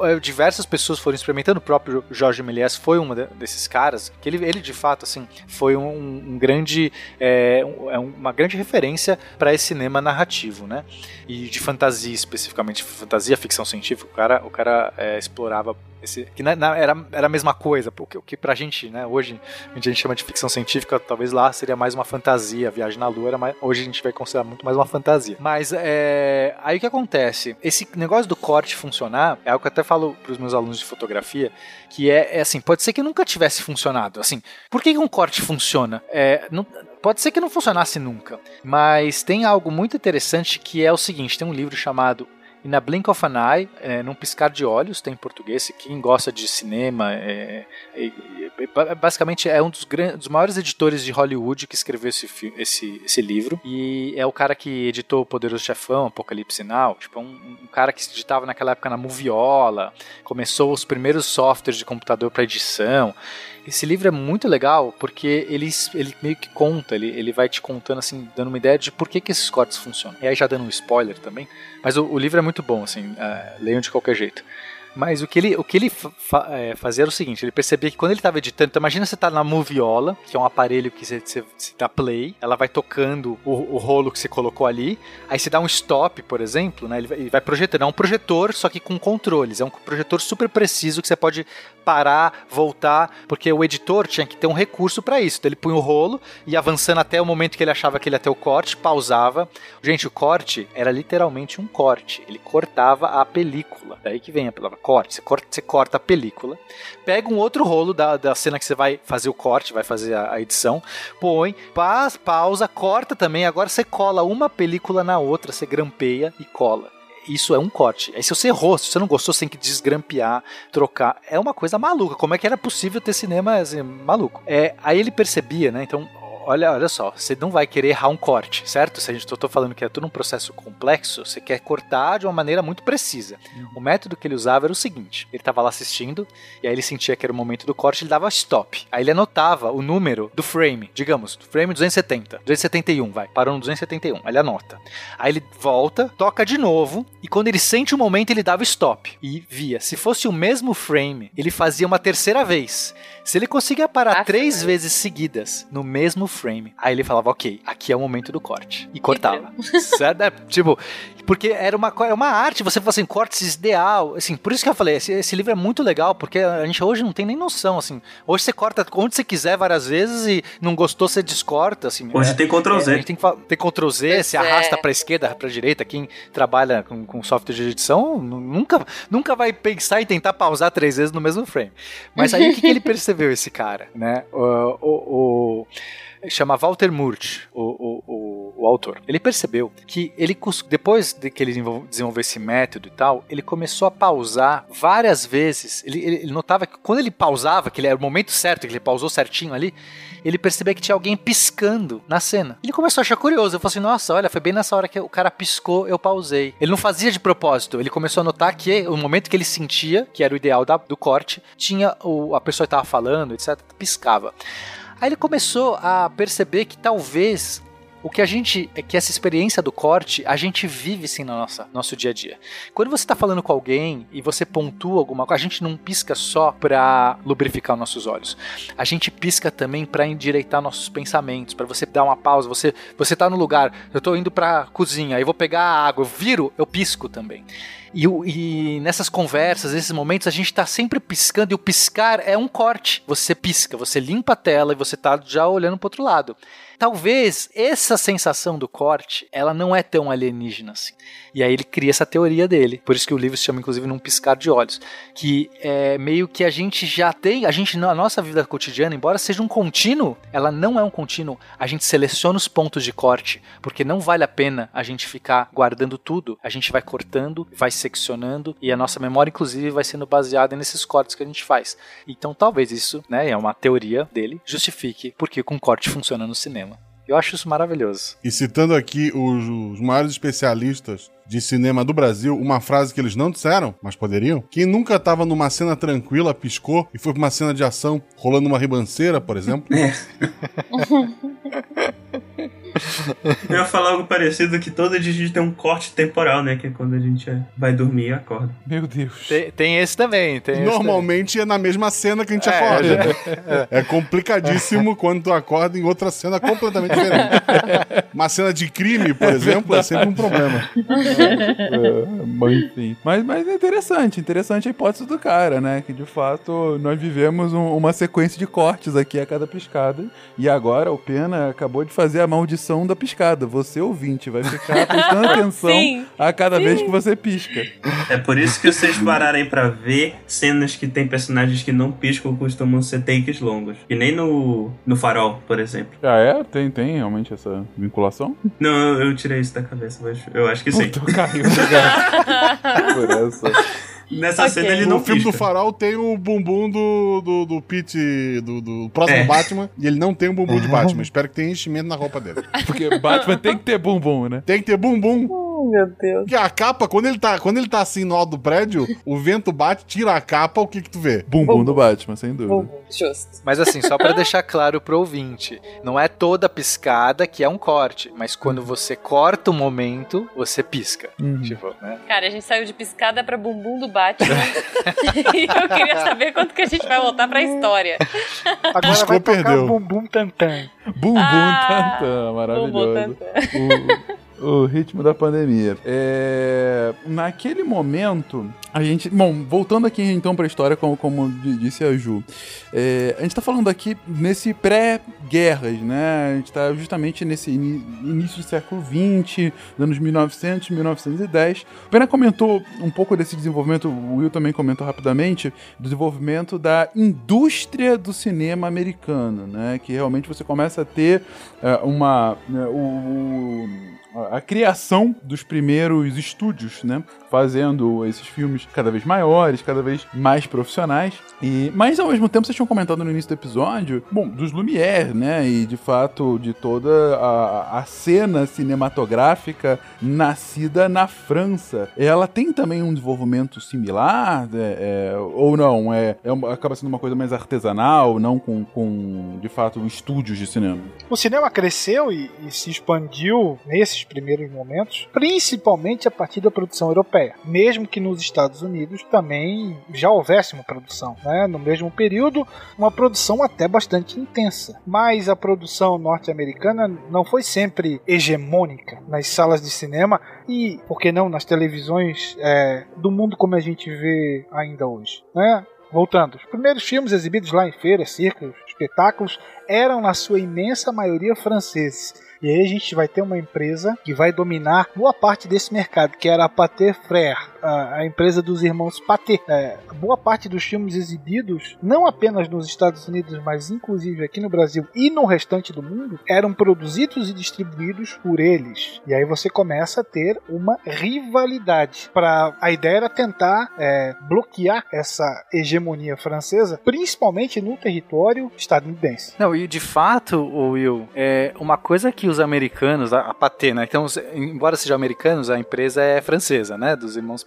Speaker 5: eh, diversas pessoas foram experimentando. O próprio Jorge Méliès foi um desses caras. Que ele, ele de fato, assim, foi um, um grande, é, é uma grande referência para esse cinema narrativo, né? E de fantasia especificamente, fantasia, ficção científica. O cara, o cara é, explorava esse, que na- na- era, era a mesma coisa, porque o que pra gente, né, hoje a gente chama de ficção científica, talvez lá seria mais uma fantasia, a viagem na lua era mais, hoje a gente vai considerar muito mais uma fantasia. Mas é, aí o que acontece? Esse negócio do corte funcionar, é algo que eu até falo pros meus alunos de fotografia, que é, é assim, pode ser que nunca tivesse funcionado, assim, por que que um corte funciona? É, não- Pode ser que não funcionasse nunca, mas tem algo muito interessante que é o seguinte: tem um livro chamado In a Blink of an Eye, é, num piscar de olhos, tem em português. Quem gosta de cinema, é, é, é, ba- basicamente é um dos, gran- dos maiores editores de Hollywood que escreveu esse, esse, esse livro. E é o cara que editou O Poderoso Chefão, Apocalipse Now. Tipo, um, um cara que editava naquela época na Moviola, começou os primeiros softwares de computador para edição. Esse livro é muito legal porque ele, ele meio que conta, ele, ele vai te contando, assim, dando uma ideia de por que, que esses cortes funcionam. E aí já dando um spoiler também, mas o, o livro é muito bom, assim, é, leiam de qualquer jeito. Mas o que ele, o que ele fa- é, fazia era o seguinte: ele percebia que quando ele estava editando, então imagina você tá na Moviola, que é um aparelho que você dá play, ela vai tocando o, o rolo que você colocou ali, aí você dá um stop, por exemplo, né? Ele vai, ele vai projetando. É um projetor, só que com controles. É um projetor super preciso que você pode parar, voltar, porque o editor tinha que ter um recurso para isso. Então ele punha o rolo e avançando até o momento que ele achava que ele ia ter o corte, pausava. Gente, o corte era literalmente um corte. Ele cortava a película. Daí que vem a palavra corte. Você corta, você corta a película, pega um outro rolo da, da cena que você vai fazer o corte, vai fazer a, a edição, põe, paz, pausa, corta também. Agora você cola uma película na outra, você grampeia e cola. Isso é um corte. Aí se você errou, se você não gostou, você tem que desgrampear, trocar. É uma coisa maluca. Como é que era possível ter cinema assim, maluco? É, aí ele percebia, né? Então, olha, olha só, você não vai querer errar um corte, certo? Se a gente tô falando que é tudo um processo complexo, você quer cortar de uma maneira muito precisa. O método que ele usava era o seguinte: ele tava lá assistindo, e aí ele sentia que era o momento do corte, ele dava stop. Aí ele anotava o número do frame, digamos, do frame 270, 271, vai, parou no 271, aí ele anota. Aí ele volta, toca de novo, e quando ele sente o momento, ele dava stop. E via. Se fosse o mesmo frame, ele fazia uma terceira vez. Se ele conseguia parar
Speaker 3: Ah,
Speaker 5: três
Speaker 3: sim.
Speaker 5: vezes seguidas no mesmo frame, aí ele falava, ok, aqui é o momento do corte. E cortava. *laughs* certo? É, tipo, porque era uma, era uma arte, você fala assim, cortes ideal. Assim, por isso que eu falei, esse, esse livro é muito legal, porque a gente hoje não tem nem noção, assim. Hoje você corta onde você quiser várias vezes e não gostou, você descorta, assim.
Speaker 4: Hoje
Speaker 5: É-
Speaker 4: tem Ctrl
Speaker 5: é, a
Speaker 4: Z.
Speaker 5: gente tem que tem Ctrl Z,
Speaker 3: Pois
Speaker 5: se arrasta
Speaker 3: é.
Speaker 5: pra esquerda, pra direita. Quem trabalha com, com software de edição nu- nunca, nunca vai pensar em tentar pausar três vezes no mesmo frame. Mas aí o que, que ele percebeu, *laughs* esse cara, né? O, o- o- chama Walter Murch, o, o, o, o autor. Ele percebeu que ele depois de que ele desenvol- desenvolveu esse método e tal, ele começou a pausar várias vezes. Ele, ele- notava que quando ele pausava, que ele era o momento certo, que ele pausou certinho ali, ele percebeu que tinha alguém piscando na cena. Ele começou a achar curioso. Eu falei assim: nossa, olha, foi bem nessa hora que o cara piscou, eu pausei. Ele não fazia de propósito. Ele começou a notar que o momento que ele sentia, que era o ideal da- do corte, tinha o, a pessoa que estava falando, etc., piscava. Aí ele começou a perceber que talvez o que a gente, é que essa experiência do corte, a gente vive sim no nossa, nosso dia a dia. Quando você está falando com alguém e você pontua alguma coisa, a gente não pisca só para lubrificar nossos olhos. A gente pisca também para endireitar nossos pensamentos, para você dar uma pausa. Você você tá no lugar, eu tô indo para cozinha, aí vou pegar a água, eu viro, eu pisco também. E, e nessas conversas, nesses momentos, a gente tá sempre piscando, e o piscar é um corte. Você pisca, você limpa a tela e você tá já olhando pro outro lado. Talvez essa sensação do corte, ela não é tão alienígena assim. E aí ele cria essa teoria dele. Por isso que o livro se chama, inclusive, Num Piscar de Olhos. Que é meio que a gente já tem, a gente, na nossa vida cotidiana, embora seja um contínuo, ela não é um contínuo. A gente seleciona os pontos de corte, porque não vale a pena a gente ficar guardando tudo. A gente vai cortando, vai seccionando, e a nossa memória, inclusive, vai sendo baseada nesses cortes que a gente faz. Então, talvez isso, né, é uma teoria dele, justifique porque com corte funciona no cinema. Eu acho isso maravilhoso.
Speaker 2: E citando aqui os, os maiores especialistas de cinema do Brasil, uma frase que eles não disseram, mas poderiam. Quem nunca tava numa cena tranquila, piscou e foi pra uma cena de ação rolando uma ribanceira, por exemplo.
Speaker 4: Eu ia falar algo parecido que todo dia a gente tem um corte temporal, né? Que é quando a gente é- vai dormir e acorda.
Speaker 1: Meu Deus.
Speaker 5: Tem, tem esse também. Tem esse
Speaker 2: Normalmente é na mesma cena que a gente
Speaker 5: É,
Speaker 2: acorda. *laughs* É, complicadíssimo quando tu acorda em outra cena completamente diferente. *laughs* Uma cena de crime, por exemplo, é sempre um problema. *laughs*
Speaker 1: É, mas enfim. Mas, mas é interessante, interessante a hipótese do cara, né? Que de fato nós vivemos um- uma sequência de cortes aqui a cada piscada. E agora o Pena acabou de fazer a maldição da piscada. Você, ouvinte, vai ficar prestando *laughs* atenção
Speaker 3: Sim.
Speaker 1: a cada vez que você pisca.
Speaker 4: É por isso que vocês pararem pra ver cenas que tem personagens que não piscam costumam ser takes longos. Que nem no, no farol, por exemplo.
Speaker 1: Ah, é? Tem, tem realmente essa vinculação?
Speaker 4: Não, eu, eu tirei isso da cabeça, mas eu acho que sim.
Speaker 1: Puta, caiu, obrigado *laughs* por essa.
Speaker 4: Nessa
Speaker 3: Ok.
Speaker 4: cena ele
Speaker 2: No
Speaker 4: não
Speaker 2: filme do. Farol tem o bumbum do, do, do Pete, do, do próximo
Speaker 4: É.
Speaker 2: Batman, e ele não tem o bumbum de Batman. Espero que tenha enchimento na roupa dele. *laughs*
Speaker 1: Porque Batman tem que ter bumbum, né?
Speaker 2: Tem que ter bumbum.
Speaker 3: Oh, meu Deus.
Speaker 2: Porque a capa, quando ele tá, quando ele tá assim no alto do prédio, o vento bate, tira a capa, o que que tu vê?
Speaker 1: Bumbum do Batman, sem dúvida.
Speaker 3: Justo.
Speaker 5: Mas assim, só pra deixar claro pro ouvinte, não é toda piscada que é um corte, mas quando você corta o momento, você pisca.
Speaker 1: Uhum.
Speaker 5: Tipo, né?
Speaker 3: Cara, a gente saiu de piscada pra bumbum do Batman. *laughs* e eu queria saber quanto que a gente vai voltar pra história. *laughs*
Speaker 8: Agora
Speaker 2: Piscou,
Speaker 8: vai tocar
Speaker 2: perdeu.
Speaker 8: bum bum tantan.
Speaker 1: Bumbum
Speaker 3: Ah,
Speaker 1: tantã, maravilhoso.
Speaker 3: Bumbum tantã.
Speaker 1: o, o ritmo da pandemia. É, naquele momento, a gente. Bom, voltando aqui então pra história, como, como di- disse a Ju. é, a gente tá falando aqui nesse pré-guerras, né? A gente tá justamente nesse ini- início do século XX, anos 1900, 1910. O Pena comentou um pouco desse desenvolvimento, o Will também comentou rapidamente, do desenvolvimento da indústria do cinema americano, né? Que realmente você começa a ter é, uma. né, o, o- a, criação dos primeiros estúdios, né? Fazendo esses filmes cada vez maiores, cada vez mais profissionais. E, mas ao mesmo tempo, vocês tinham comentado no início do episódio, bom, dos Lumière, né? E de fato de toda a, a cena cinematográfica nascida na França. Ela tem também um desenvolvimento similar, é, é, ou não? É, é acaba sendo uma coisa mais artesanal, não com, com de fato estúdios de cinema.
Speaker 8: O cinema cresceu e, e se expandiu primeiros momentos, principalmente a partir da produção europeia. Mesmo que nos Estados Unidos também já houvesse uma produção, né? no mesmo período, uma produção até bastante intensa. Mas a produção norte-americana não foi sempre hegemônica nas salas de cinema e, por que não, nas televisões é, do mundo como a gente vê ainda hoje. Né? Voltando, os primeiros filmes exibidos lá em feiras, circos, espetáculos eram na sua imensa maioria franceses. E aí a gente vai ter uma empresa que vai dominar boa parte desse mercado, que era a Pathé Frère, a, empresa dos irmãos Pathé. É, boa parte dos filmes exibidos, não apenas nos Estados Unidos, mas inclusive aqui no Brasil e no restante do mundo, eram produzidos e distribuídos por eles. E aí você começa a ter uma rivalidade. Pra, a ideia era tentar é, bloquear essa hegemonia francesa, principalmente no território estadunidense.
Speaker 5: Não, e de fato, Will, é uma coisa que os americanos, a, a Pathé, né? Então, embora sejam americanos, a empresa é francesa, né? Dos irmãos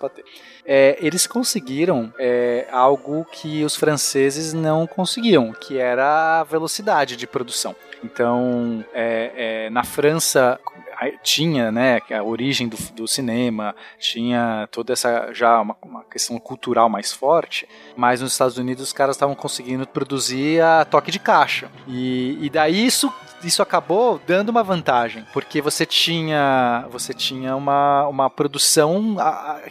Speaker 5: É, eles conseguiram é, algo que os franceses não conseguiam, que era a velocidade de produção. Então, é, é, na França tinha, né, a origem do, do cinema, tinha toda essa já uma, uma questão cultural mais forte, mas nos Estados Unidos os caras estavam conseguindo produzir a toque de caixa. E, e daí isso isso acabou dando uma vantagem, porque você tinha você tinha uma, uma produção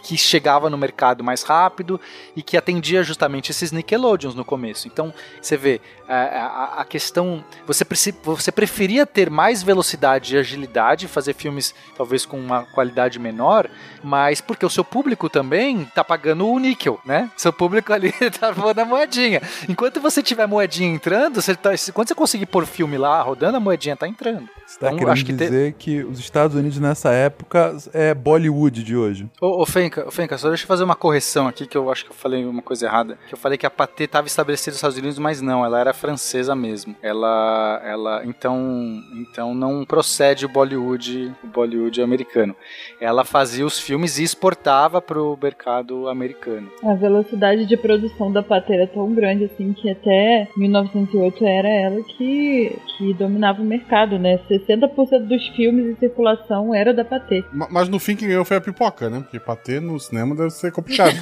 Speaker 5: que chegava no mercado mais rápido e que atendia justamente esses Nickelodeons no começo. Então, você vê, a, a- a questão. Você, você preferia ter mais velocidade e agilidade, fazer filmes talvez com uma qualidade menor, mas porque o seu público também tá pagando o níquel, né? Seu público ali *laughs* tá pondo a moedinha. Enquanto você tiver moedinha entrando, você tá, quando você conseguir pôr filme lá rodando, moedinha tá entrando.
Speaker 1: Você tá
Speaker 5: Então,
Speaker 1: querendo
Speaker 5: acho que te-
Speaker 1: dizer que os Estados Unidos nessa época é Bollywood de hoje.
Speaker 5: Ô, ô Fenca, ô, Fenca, só deixa eu fazer uma correção aqui, que eu acho que eu falei uma coisa errada. Que eu falei que a Pathé estava estabelecida nos Estados Unidos, mas não, ela era francesa mesmo. Ela, ela, então, então não procede o Bollywood, o Bollywood americano. Ela fazia os filmes e exportava pro mercado americano.
Speaker 6: A velocidade de produção da Pathé era tão grande assim que até 1908 era ela que, que dominava o mercado, né? 60% dos filmes em circulação era da.
Speaker 2: Ma- Mas no fim quem ganhou foi a pipoca, né? Porque bater no cinema deve ser complicado.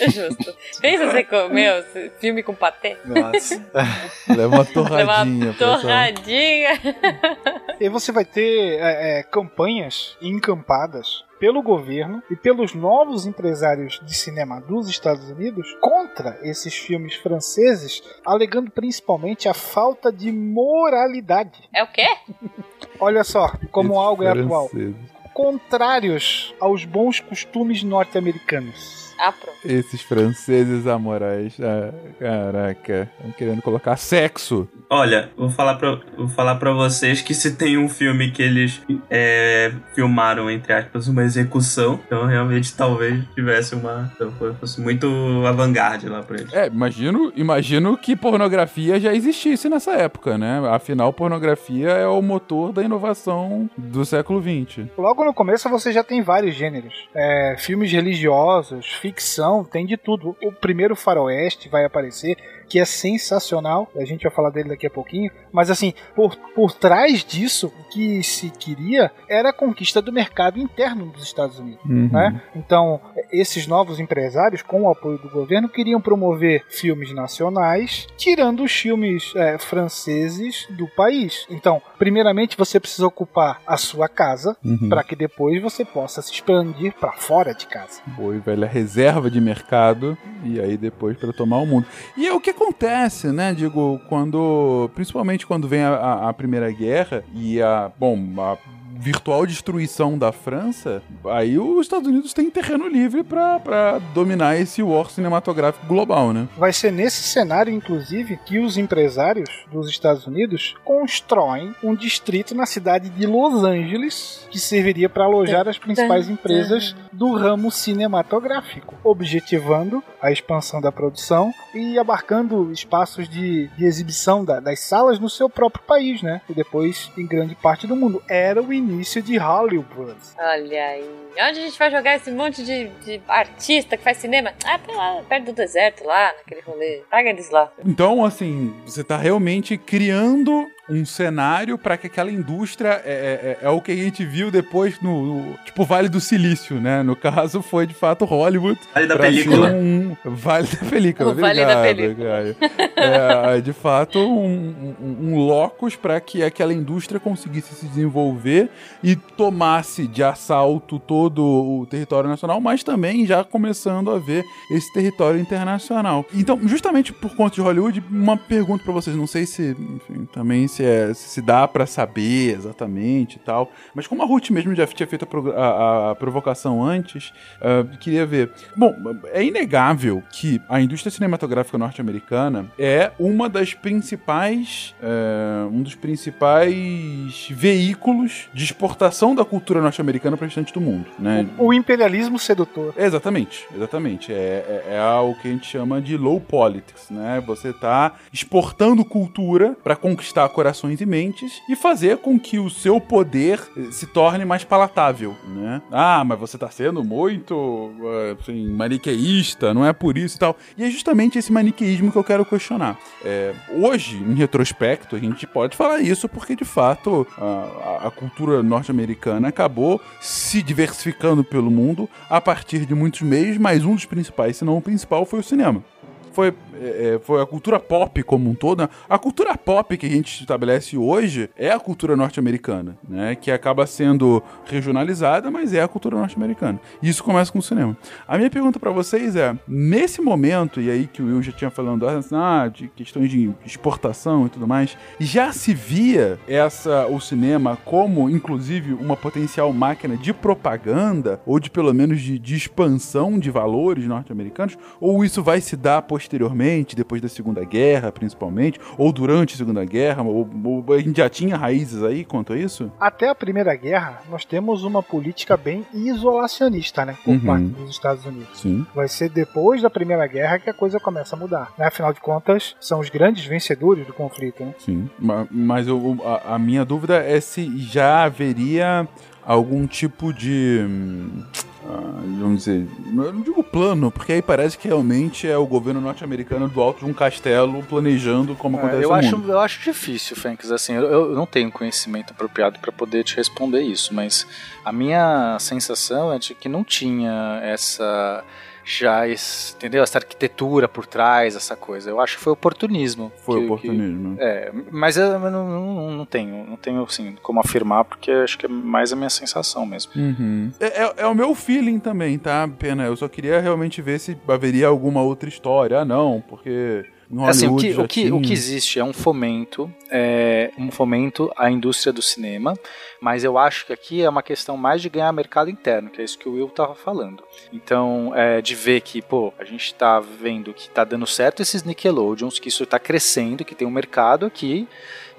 Speaker 3: É *laughs* justo. Pensa você comeu esse filme com patê?
Speaker 5: Nossa. *laughs*
Speaker 1: Leva uma torradinha.
Speaker 3: uma
Speaker 1: pessoal.
Speaker 3: torradinha.
Speaker 8: E você vai ter é, é, campanhas encampadas pelo governo e pelos novos empresários de cinema dos Estados Unidos contra esses filmes franceses, alegando principalmente a falta de moralidade.
Speaker 3: É o quê?
Speaker 8: Olha só como
Speaker 1: Esses
Speaker 8: algo é atual. Contrários aos bons costumes norte-americanos.
Speaker 3: Ah, pronto.
Speaker 1: Esses franceses amorais. Ah, caraca. Estão querendo colocar sexo.
Speaker 4: Olha, vou falar pra, vou falar pra vocês que se tem um filme que eles é, filmaram, entre aspas, uma execução, então realmente talvez tivesse uma. Então foi- fosse muito avant-garde lá pra eles.
Speaker 1: É, imagino, imagino que pornografia já existisse nessa época, né? Afinal, pornografia é o motor da inovação do século XX.
Speaker 8: Logo no começo você já tem vários gêneros. É, filmes religiosos, ficção, tem de tudo. O primeiro faroeste vai aparecer, que é sensacional. A gente vai falar dele daqui a pouquinho. Mas assim, por, por trás disso, o que se queria era a conquista do mercado interno dos Estados Unidos.
Speaker 1: Uhum.
Speaker 8: né? Então, esses novos empresários, com o apoio do governo, queriam promover filmes nacionais, tirando os filmes é, franceses do país. Então, primeiramente, você precisa ocupar a sua casa,
Speaker 1: Uhum.
Speaker 8: para que depois você possa se expandir para fora de casa.
Speaker 1: Boa e velha reserva de mercado e aí depois para tomar o mundo. E é o que acontece, né? Digo, quando. Principalmente quando vem a, a- a Primeira Guerra e a. Bom, a virtual destruição da França, aí os Estados Unidos têm terreno livre pra, pra dominar esse war cinematográfico global, né?
Speaker 8: Vai ser nesse cenário, inclusive, que os empresários dos Estados Unidos constroem um distrito na cidade de Los Angeles que serviria para alojar as principais empresas do ramo cinematográfico, objetivando a expansão da produção e abarcando espaços de, de exibição da- das salas no seu próprio país, né? E depois em grande parte do mundo. Era o início de Hollywood.
Speaker 3: Olha aí. Onde a gente vai jogar esse monte de, de artista que faz cinema? Ah, tá lá, perto do deserto, lá, naquele rolê. Paga eles lá.
Speaker 1: Então, assim, você tá realmente criando um cenário para que aquela indústria é, é, é o que a gente viu depois no, no- tipo Vale do Silício, né? No caso foi de fato Hollywood.
Speaker 4: Vale da película.
Speaker 1: Um, vale da película.
Speaker 3: O Vale da
Speaker 1: obrigado,
Speaker 3: película.
Speaker 1: Caio. É, de fato um, um, um locus para que aquela indústria conseguisse se desenvolver e tomasse de assalto todo o território nacional, mas também já começando a ver esse território internacional. Então, justamente por conta de Hollywood, uma pergunta para vocês, não sei se, enfim, também se, é- se dá para saber exatamente e tal, mas como a Ruth mesmo já tinha feito a, a- a provocação antes, ah, queria ver. Bom, é inegável que a indústria cinematográfica norte-americana é uma das principais, é, um dos principais veículos de exportação da cultura norte-americana para o restante do mundo, né?
Speaker 8: O imperialismo sedutor.
Speaker 1: Exatamente, exatamente. É, é, é o que a gente chama de low politics, né? Você tá exportando cultura para conquistar corações e mentes e fazer com que o seu poder eh, se torne mais palatável, né? Ah, mas você tá sendo muito, eh, assim, maniqueísta, não é por isso e tal. E é justamente esse maniqueísmo que eu quero questionar. É, hoje, em retrospecto, a gente pode falar isso porque, de fato, a, a- a cultura norte-americana acabou se diversificando pelo mundo a partir de muitos meios, mas um dos principais, se não o principal, foi o cinema. Foi, é, é, foi a cultura pop como um todo. né? A cultura pop que a gente estabelece hoje é a cultura norte-americana, né? Que acaba sendo regionalizada, mas é a cultura norte-americana. Isso começa com o cinema. A minha pergunta pra vocês é: nesse momento, e aí que o Will já tinha falando ah, de questões de exportação e tudo mais, já se via essa o cinema como, inclusive, uma potencial máquina de propaganda ou de pelo menos de, de expansão de valores norte-americanos? Ou isso vai se dar posteriormente, depois da Segunda Guerra, principalmente, ou durante a Segunda Guerra? Ou, ou a gente já tinha raízes aí quanto a isso?
Speaker 8: Até a Primeira Guerra, nós temos uma política bem isolacionista, né? Por
Speaker 1: Uhum.
Speaker 8: parte dos Estados Unidos.
Speaker 1: Sim.
Speaker 8: Vai ser depois da Primeira Guerra que a coisa começa a mudar. né? Afinal de contas, são os grandes vencedores do conflito, né?
Speaker 1: Sim, ma- mas eu- a, a minha dúvida é se já haveria algum tipo de. Ah, vamos dizer. Eu não digo plano, porque aí parece que realmente é o governo norte-americano do alto de um castelo planejando como acontece
Speaker 5: É, eu,
Speaker 1: no
Speaker 5: acho,
Speaker 1: mundo.
Speaker 5: eu acho difícil, Franks, assim, eu, eu não tenho conhecimento apropriado para poder te responder isso, mas a minha sensação é de que não tinha essa já esse, entendeu? Essa arquitetura por trás, essa coisa. Eu acho que foi oportunismo.
Speaker 1: Foi
Speaker 5: que-
Speaker 1: oportunismo.
Speaker 5: que- é, mas eu não, não, não tenho, não tenho assim, como afirmar, porque acho que é mais a minha sensação mesmo.
Speaker 1: Uhum. É, é- é o meu feeling também, tá, Pena? Eu só queria realmente ver se haveria alguma outra história. Ah, não, porque.
Speaker 5: Assim, o que, o, que, o que
Speaker 1: tinha.
Speaker 5: existe é um fomento, é, um fomento à indústria do cinema, mas eu acho que aqui é uma questão mais de ganhar mercado interno, que é isso que o Will estava falando. Então, é, de ver que, pô, a gente está vendo que está dando certo esses Nickelodeons, que isso está crescendo, que tem um mercado aqui,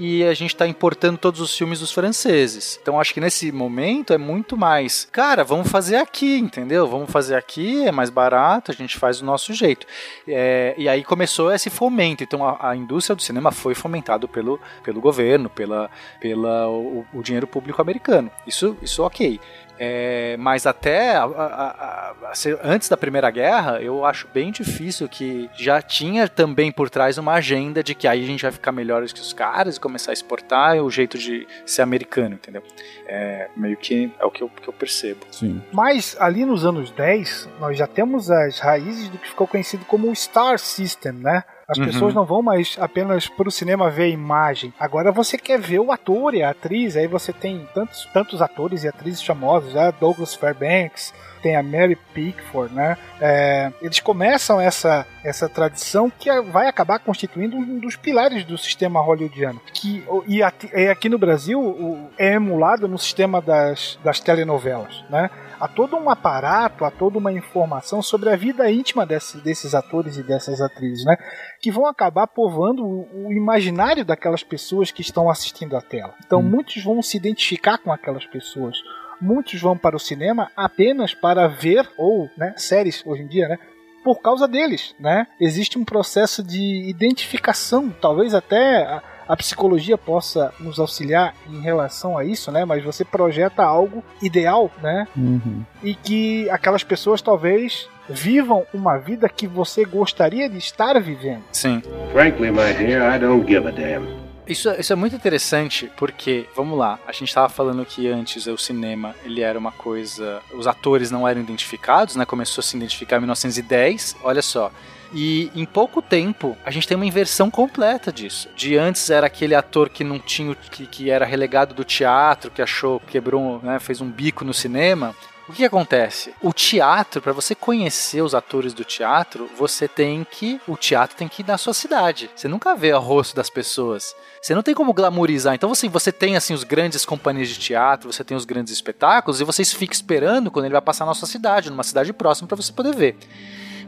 Speaker 5: e a gente está importando todos os filmes dos franceses. Então, acho que nesse momento é muito mais, cara, vamos fazer aqui, entendeu? Vamos fazer aqui, é mais barato, a gente faz do nosso jeito. É, e aí começou esse fomento. Então a, a indústria do cinema foi fomentado pelo, pelo governo, pela, pela o, o dinheiro público americano. Isso, isso ok. É, mas até a- a- a- antes da Primeira Guerra, eu acho bem difícil que já tinha também por trás uma agenda de que aí a gente vai ficar melhores que os caras e começar a exportar é o jeito de ser americano, entendeu? É, meio que é o que eu, que eu percebo.
Speaker 1: Sim.
Speaker 8: Mas ali nos anos 10, nós já temos as raízes do que ficou conhecido como o Star System, né? As
Speaker 5: Uhum.
Speaker 8: pessoas não vão mais apenas pro cinema ver a imagem. Agora você quer ver o ator e a atriz. Aí você tem tantos, tantos atores e atrizes famosos, né? Douglas Fairbanks, tem a Mary Pickford, né? É, eles começam essa, essa tradição que vai acabar constituindo um dos pilares do sistema hollywoodiano. Que, o- e aqui no Brasil o- é emulado no sistema das, das telenovelas, né? Há todo um aparato, há toda uma informação sobre a vida íntima desse- desses atores e dessas atrizes, né? Que vão acabar povoando o, o imaginário daquelas pessoas que estão assistindo a tela. Então muitos vão se identificar com aquelas pessoas. Muitos vão para o cinema apenas para ver, ou né, séries hoje em dia, né? Por causa deles, né? Existe um processo de identificação, talvez até a, psicologia possa nos auxiliar em relação a isso, né? Mas você projeta algo ideal, né?
Speaker 1: Uhum.
Speaker 8: E que aquelas pessoas talvez vivam uma vida que você gostaria de estar vivendo.
Speaker 5: Sim.
Speaker 11: Frankly, my dear, I don't give a damn.
Speaker 5: Isso, isso é muito interessante porque, vamos lá, a gente estava falando que antes o cinema ele era uma coisa. Os atores não eram identificados, né? Começou a se identificar em 1910, olha só. E em pouco tempo a gente tem uma inversão completa disso. De antes era aquele ator que não tinha, que, que era relegado do teatro, que achou, quebrou, né, fez um bico no cinema. O que acontece? O teatro, para você conhecer os atores do teatro, você tem que. O teatro tem que ir na sua cidade. Você nunca vê o rosto das pessoas. Você não tem como glamourizar. Então assim, você tem assim os grandes companhias de teatro, você tem os grandes espetáculos e vocês ficam esperando quando ele vai passar na sua cidade, numa cidade próxima para você poder ver.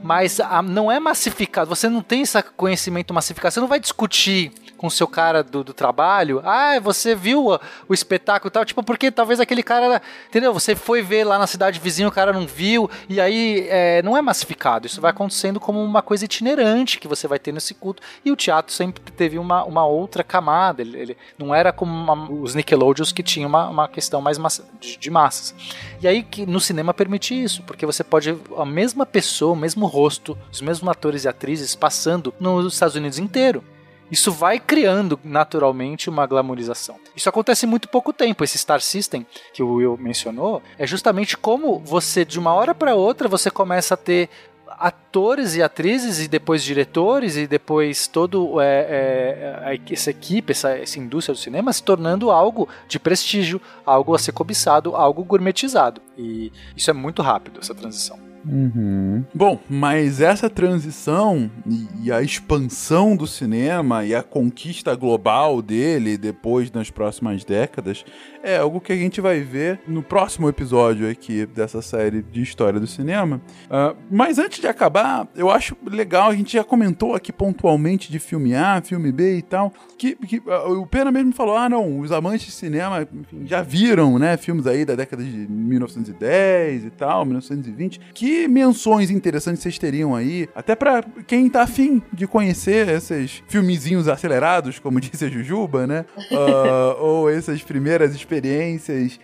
Speaker 5: Mas ah, não é massificado, você não tem esse conhecimento massificado, você não vai discutir com o seu cara do, do trabalho, ah, você viu o, o espetáculo e tal, tipo, porque talvez aquele cara, entendeu? Você foi ver lá na cidade vizinha, o cara não viu, e aí é, não é massificado, isso vai acontecendo como uma coisa itinerante que você vai ter nesse culto, e o teatro sempre teve uma, uma outra camada, ele, ele não era como uma- os Nickelodeons que tinham uma, uma questão mais massa- de, de massas. E aí que no cinema permite isso, porque você pode a mesma pessoa, o mesmo rosto, os mesmos atores e atrizes passando nos Estados Unidos inteiro. Isso vai criando naturalmente uma glamorização. Isso acontece em muito pouco tempo. Esse Star System que o Will mencionou é justamente como você de uma hora para outra você começa a ter atores e atrizes e depois diretores e depois todo é, é, essa equipe, essa, essa indústria do cinema se tornando algo de prestígio, algo a ser cobiçado, algo gourmetizado. E isso é muito rápido essa transição.
Speaker 1: Uhum. Bom, mas essa transição e, e a expansão do cinema e a conquista global dele depois nas próximas décadas é algo que a gente vai ver no próximo episódio aqui dessa série de história do cinema. Ah, mas antes de acabar, eu acho legal, a gente já comentou aqui pontualmente de filme A, filme B e tal, que, que, ah, o Pena mesmo falou, ah não, os amantes de cinema enfim, já viram, né, filmes aí da década de 1910 e tal, 1920. Que menções interessantes vocês teriam aí, até pra quem tá afim de conhecer esses filmezinhos acelerados, como *laughs* disse a Jujuba, né? Ah, ou essas primeiras experiências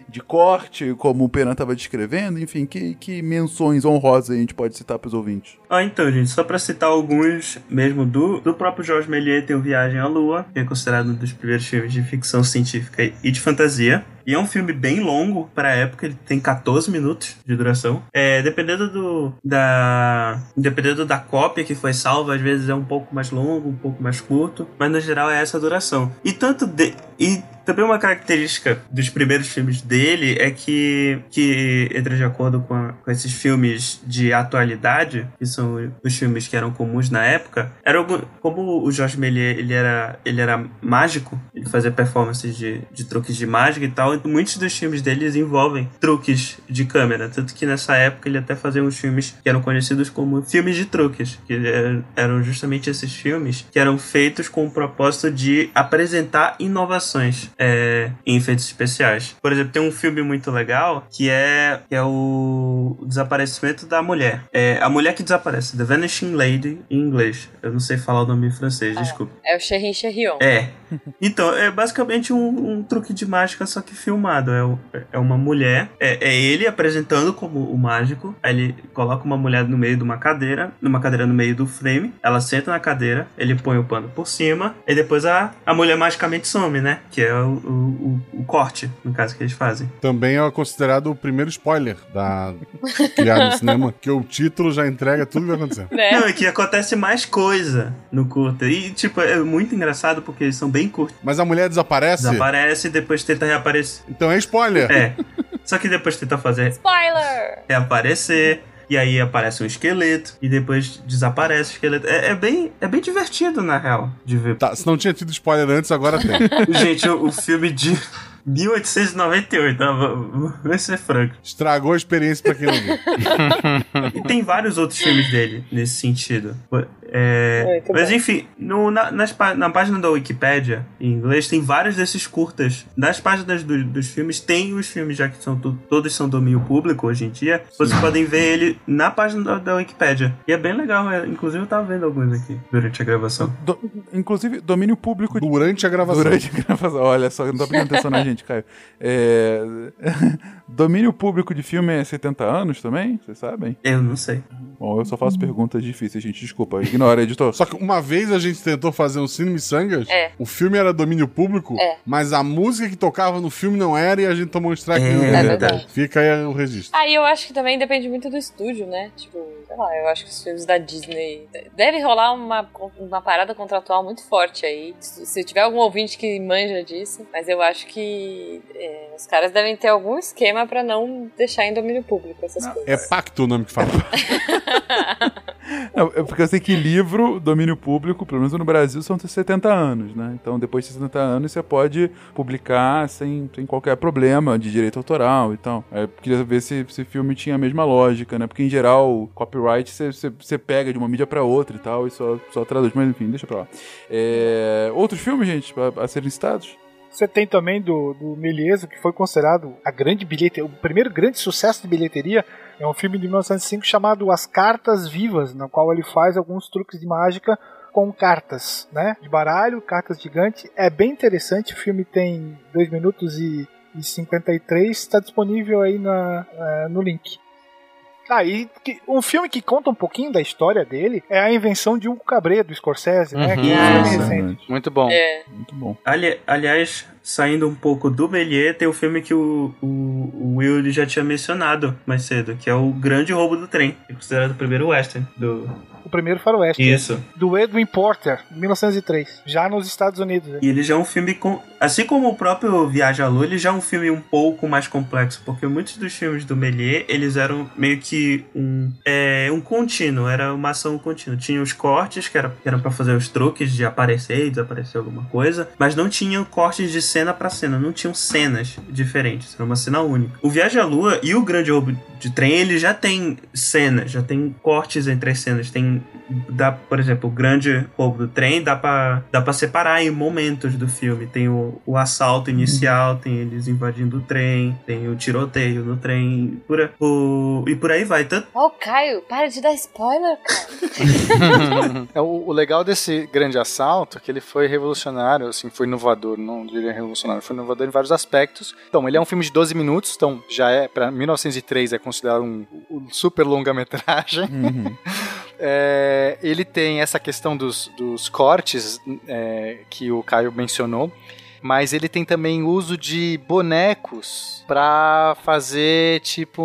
Speaker 1: de corte, como o Pena tava descrevendo, enfim, que, que menções honrosas a gente pode citar pros ouvintes?
Speaker 4: Ah, então, gente, só pra citar alguns mesmo do, do próprio Georges Méliès tem o Viagem à Lua, que é considerado um dos primeiros filmes de ficção científica e de fantasia. E é um filme bem longo para a época, ele tem 14 minutos de duração. É, dependendo do da dependendo da cópia que foi salva, às vezes é um pouco mais longo, um pouco mais curto, mas no geral é essa duração. E tanto de, e também uma característica dos primeiros filmes dele é que, que entra de acordo com, a- com esses filmes de atualidade, que são os filmes que eram comuns na época, era algum- como o Jorge Méliès ele era, ele era mágico, ele fazia performances de, de truques de mágica e tal, então muitos dos filmes deles envolvem truques de câmera, tanto que nessa época ele até fazia uns filmes que eram conhecidos como filmes de truques, que er- eram justamente esses filmes que eram feitos com o propósito de apresentar inovações é, em efeitos especiais. Por exemplo, tem um filme muito legal que é, que é o desaparecimento da mulher. É a mulher que desaparece, The Vanishing Lady em inglês. Eu não sei falar o nome em francês, desculpa.
Speaker 3: É o Cherry Cherrion.
Speaker 4: É. Então, é basicamente um, um truque de mágica, só que filmado. É, o- é uma mulher, é, é ele apresentando como o mágico. Aí ele coloca uma mulher no meio de uma cadeira, numa cadeira no meio do frame. Ela senta na cadeira, ele põe o pano por cima, e depois a, a mulher magicamente some, né? Que é o, o, o, o corte, no caso, que eles fazem.
Speaker 2: Também é considerado o primeiro spoiler da criada no *laughs* cinema, que o título já entrega tudo que vai acontecer.
Speaker 3: Né?
Speaker 4: Não, é que acontece mais coisa no curta. E, tipo, é muito engraçado porque eles são bem curtos.
Speaker 2: Mas a mulher desaparece?
Speaker 4: Desaparece e depois tenta reaparecer.
Speaker 2: Então é spoiler.
Speaker 4: É. Só que depois tenta fazer
Speaker 3: Spoiler!
Speaker 4: reaparecer. E aí aparece um esqueleto. E depois desaparece o esqueleto. É, é bem, é bem divertido, na real, de ver.
Speaker 2: Tá, se não tinha tido spoiler antes, agora tem. *laughs*
Speaker 4: Gente, o, o filme de 1898, tá? Vamos ser franco.
Speaker 2: Estragou a experiência pra quem não viu. *laughs*
Speaker 4: E tem vários outros filmes dele nesse sentido. É,
Speaker 3: Muito
Speaker 4: mas
Speaker 3: bom.
Speaker 4: enfim, no- na, nas na página da Wikipédia, em inglês, tem vários desses curtas. Nas páginas do- dos filmes, tem os filmes, já que são tu- todos são domínio público hoje em dia. Vocês podem ver ele na página da, da Wikipédia. E é bem legal, é, inclusive eu tava vendo alguns aqui durante a gravação.
Speaker 1: Do- inclusive, domínio público
Speaker 2: Durante a gravação.
Speaker 1: Durante a gravação. Olha só, não tô prestando atenção na gente, *laughs* Caio. É... *laughs* Domínio público de filme é 70 anos também? Vocês sabem?
Speaker 4: Eu não sei.
Speaker 1: Bom, eu só faço perguntas difíceis, gente. Desculpa, ignora, editor.
Speaker 2: Só que uma vez a gente tentou fazer um Cine Missangas,
Speaker 3: É.
Speaker 2: o filme era domínio público,
Speaker 3: É.
Speaker 2: mas a música que tocava no filme não era e a gente tomou um strike.
Speaker 4: É
Speaker 3: É verdade.
Speaker 2: Fica aí o registro.
Speaker 3: Aí eu acho que também depende muito do estúdio, né? Tipo, sei lá, eu acho que os filmes da Disney. Deve rolar uma, uma parada contratual muito forte aí. Se se tiver algum ouvinte que manja disso, mas eu acho que é, os caras devem ter algum esquema pra não deixar em domínio público essas
Speaker 2: É
Speaker 3: coisas.
Speaker 2: pacto o nome que fala. *laughs*
Speaker 1: Não, é porque eu sei que livro, domínio público, pelo menos no Brasil, são 70 anos, né? Então, depois de 70 anos, você pode publicar sem, sem qualquer problema de direito autoral e tal. Eu queria ver se esse filme tinha a mesma lógica, né? Porque, em geral, copyright você, você, você pega de uma mídia pra outra e tal, e só, só traduz. Mas, enfim, deixa pra lá. É, Outros filmes, gente, a, a serem citados?
Speaker 8: Você tem também do, do que foi considerado a grande bilheteria, o primeiro grande sucesso de bilheteria. É um filme de 1905 chamado As Cartas Vivas, no qual ele faz alguns truques de mágica com cartas, né? De baralho, cartas gigantes. É bem interessante. O filme tem 2 minutos e, e 53. Está disponível aí na, eh, no link. Ah, e que- um filme que conta um pouquinho da história dele é a invenção de Hugo Cabret, do Scorsese, né? Que é um
Speaker 5: Uhum. Muito bom.
Speaker 3: É.
Speaker 1: Muito bom.
Speaker 4: Ali- aliás, saindo um pouco do Méliès, tem o filme que o, o, o Will já tinha mencionado mais cedo, que é o Grande Roubo do Trem, é considerado o primeiro western do...
Speaker 8: O primeiro faroeste.
Speaker 4: Isso.
Speaker 8: Do Edwin Porter, 1903. Já nos Estados Unidos. né?
Speaker 4: E ele já é um filme com. Assim como o próprio Viagem à Lua, ele já é um filme um pouco mais complexo, porque muitos dos filmes do Méliès, eles eram meio que um. É, um contínuo, era uma ação contínua. Tinha os cortes, que era, que eram pra fazer os truques de aparecer e desaparecer alguma coisa, mas não tinham cortes de cena pra cena, não tinham cenas diferentes, era uma cena única. O Viagem à Lua e o Grande Roubo de Trem, ele já tem cenas, já tem cortes entre as cenas, tem dá, por exemplo, o grande roubo do trem dá pra, dá pra separar em momentos do filme. Tem o, o assalto inicial, tem eles invadindo o trem, tem o tiroteio no trem, por, a- o, e por aí vai. Tanto,
Speaker 3: Ô, Caio, para de dar spoiler, cara. *laughs*
Speaker 5: É, o, o legal desse grande assalto é que ele foi revolucionário, assim, foi inovador, não diria revolucionário, foi inovador em vários aspectos. Então, ele é um filme de 12 minutos, então já é, pra 1903 é considerado um, um super longa-metragem.
Speaker 1: Uhum. *laughs*
Speaker 5: É, ele tem essa questão dos, dos cortes é, que o Caio mencionou, mas ele tem também uso de bonecos pra fazer tipo